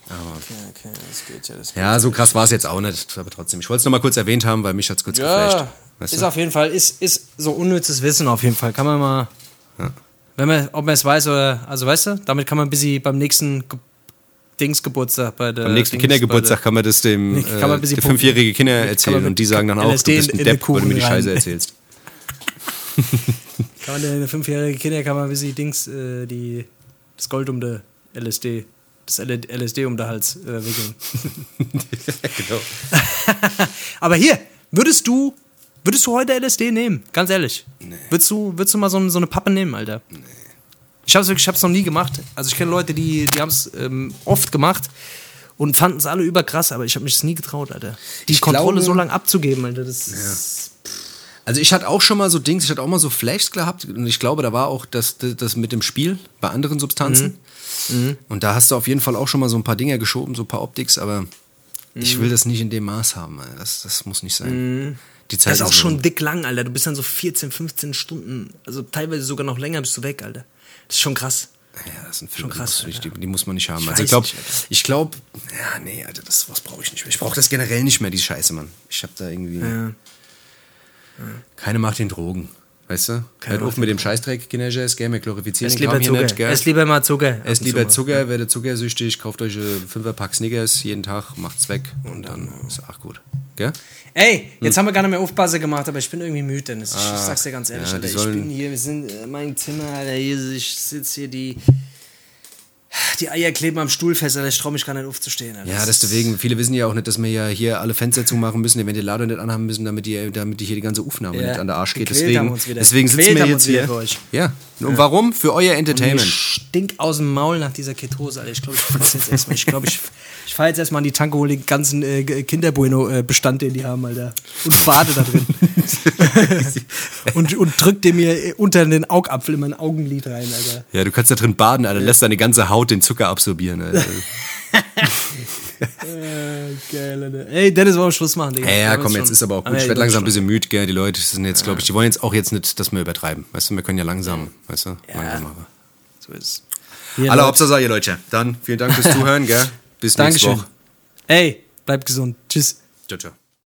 okay, okay, das geht ja, das geht.
Ja, so krass war es jetzt auch nicht, aber trotzdem. Ich wollte es nochmal kurz erwähnt haben, weil mich hat es kurz
Ja,
geflasht. Weißt
ist
du?
auf jeden Fall, ist, ist so unnützes Wissen auf jeden Fall. Kann man mal, wenn man, ob man es weiß oder, also weißt du, damit kann man ein bisschen beim nächsten Ge Dingsgeburtstag bei der.
Am nächsten
Dings-
Kindergeburtstag kann man das dem äh,
kann man bisschen
der fünfjährige Kinder erzählen und die sagen dann auch, du bist
in-
ein
in den
Depp, weil du mir die Scheiße erzählst.
der, kann man der, der fünfjährige Kinder kann man ein bisschen Dings, äh, die, das Gold um der LSD, das LSD um den Hals äh, wickeln.
genau.
Aber hier, würdest du, würdest du heute LSD nehmen? Ganz ehrlich. Nee. Würdest du, würdest du mal so, so eine Pappe nehmen, Alter? Nee. Ich hab's wirklich, ich hab's noch nie gemacht. Also ich kenne Leute, die, die haben es ähm, oft gemacht und fanden es alle überkrass, aber ich habe mich das nie getraut, Alter. Die
Ich
Kontrolle
glaube-
so lange abzugeben, Alter. Das ist,
Also ich hatte auch schon mal so Dings, ich hatte auch mal so Flashs gehabt und ich glaube, da war auch das, das, mit dem Spiel bei anderen Substanzen.
Mhm.
Und da hast du auf jeden Fall auch schon mal so ein paar Dinger geschoben, so ein paar Optics, aber ich
Mhm.
will das nicht in dem Maß haben. Alter. Das, das muss nicht sein. Die Zeit
das ist auch schon dick lang, Alter. Du bist dann so 14, 15 Stunden, also teilweise sogar noch länger bist du weg, Alter. Das ist schon krass.
Ja, das sind
Schon
Filme,
krass,
die, die, die muss man nicht haben.
Ich
also ich glaube, ich glaube, ja, nee, Alter, das was brauche ich nicht mehr. Ich brauche das generell nicht mehr, die Scheiße, Mann. Ich habe da irgendwie
Ja.
keine Macht den Drogen, weißt du? Hört
Macht
auf mit dem Scheißdreck, Kinderjazz, gell, wir glorifizieren Kram
lieber Zucker.
nicht?
Esst lieber mal Zucker. Und
lieber. Zucker, werdet zuckersüchtig, kauft euch einen Fünferpack Snickers jeden Tag, macht's weg und dann ist auch gut. Gell?
Ey, jetzt haben wir gar nicht mehr Aufpasse gemacht, aber ich bin irgendwie müde, Dennis. Ich, ich sag's dir ganz ehrlich,
Ah, ja,
Alter. Ich bin hier, wir sind äh, mein Zimmer, Alter. Hier, ich sitze hier, die. Die Eier kleben am Stuhl fest, Alter. Ich trau mich gar nicht aufzustehen, Alter.
Ja, deswegen, viele wissen ja auch nicht, dass wir ja hier alle Fenster zumachen müssen, den Ventilator nicht anhaben müssen, damit die, damit die hier die ganze Aufnahme
Ja,
nicht an der Arsch geht.
gequält
Deswegen, deswegen sitzen
Gequält
wir jetzt hier.
für euch.
Ja. Und warum? Für euer Entertainment.
stink aus dem Maul nach dieser Ketose, Alter. Ich glaube, ich fahre jetzt erstmal. Ich glaube, ich, ich fahre jetzt erstmal an die Tanke, hole den ganzen äh, Kinderbueno-Bestand, den die haben, Alter. Und bade da drin. und, und drück dem mir unter den Augapfel in mein Augenlid rein, Alter.
Ja, du kannst da drin baden, Alter. Lässt deine ganze Haut den Zucker absorbieren, Alter.
Äh, geil, Alter. Ey, Dennis, wollen wir Schluss machen, Digga?
Ja, ja, komm, jetzt ist aber auch
Ah,
gut.
ja,
Ich werde langsam ein bisschen müde, gell. Die Leute sind jetzt, glaube ich, die wollen jetzt auch jetzt nicht, dass wir übertreiben. Weißt du, wir können ja langsam, weißt du, langsam aber.
So ist es.
Alle. Hauptsache, ihr Leute. Dann vielen Dank fürs Zuhören, gell. Bis nächste. Woche.
Ey, bleibt gesund. Tschüss.
Ciao, ciao.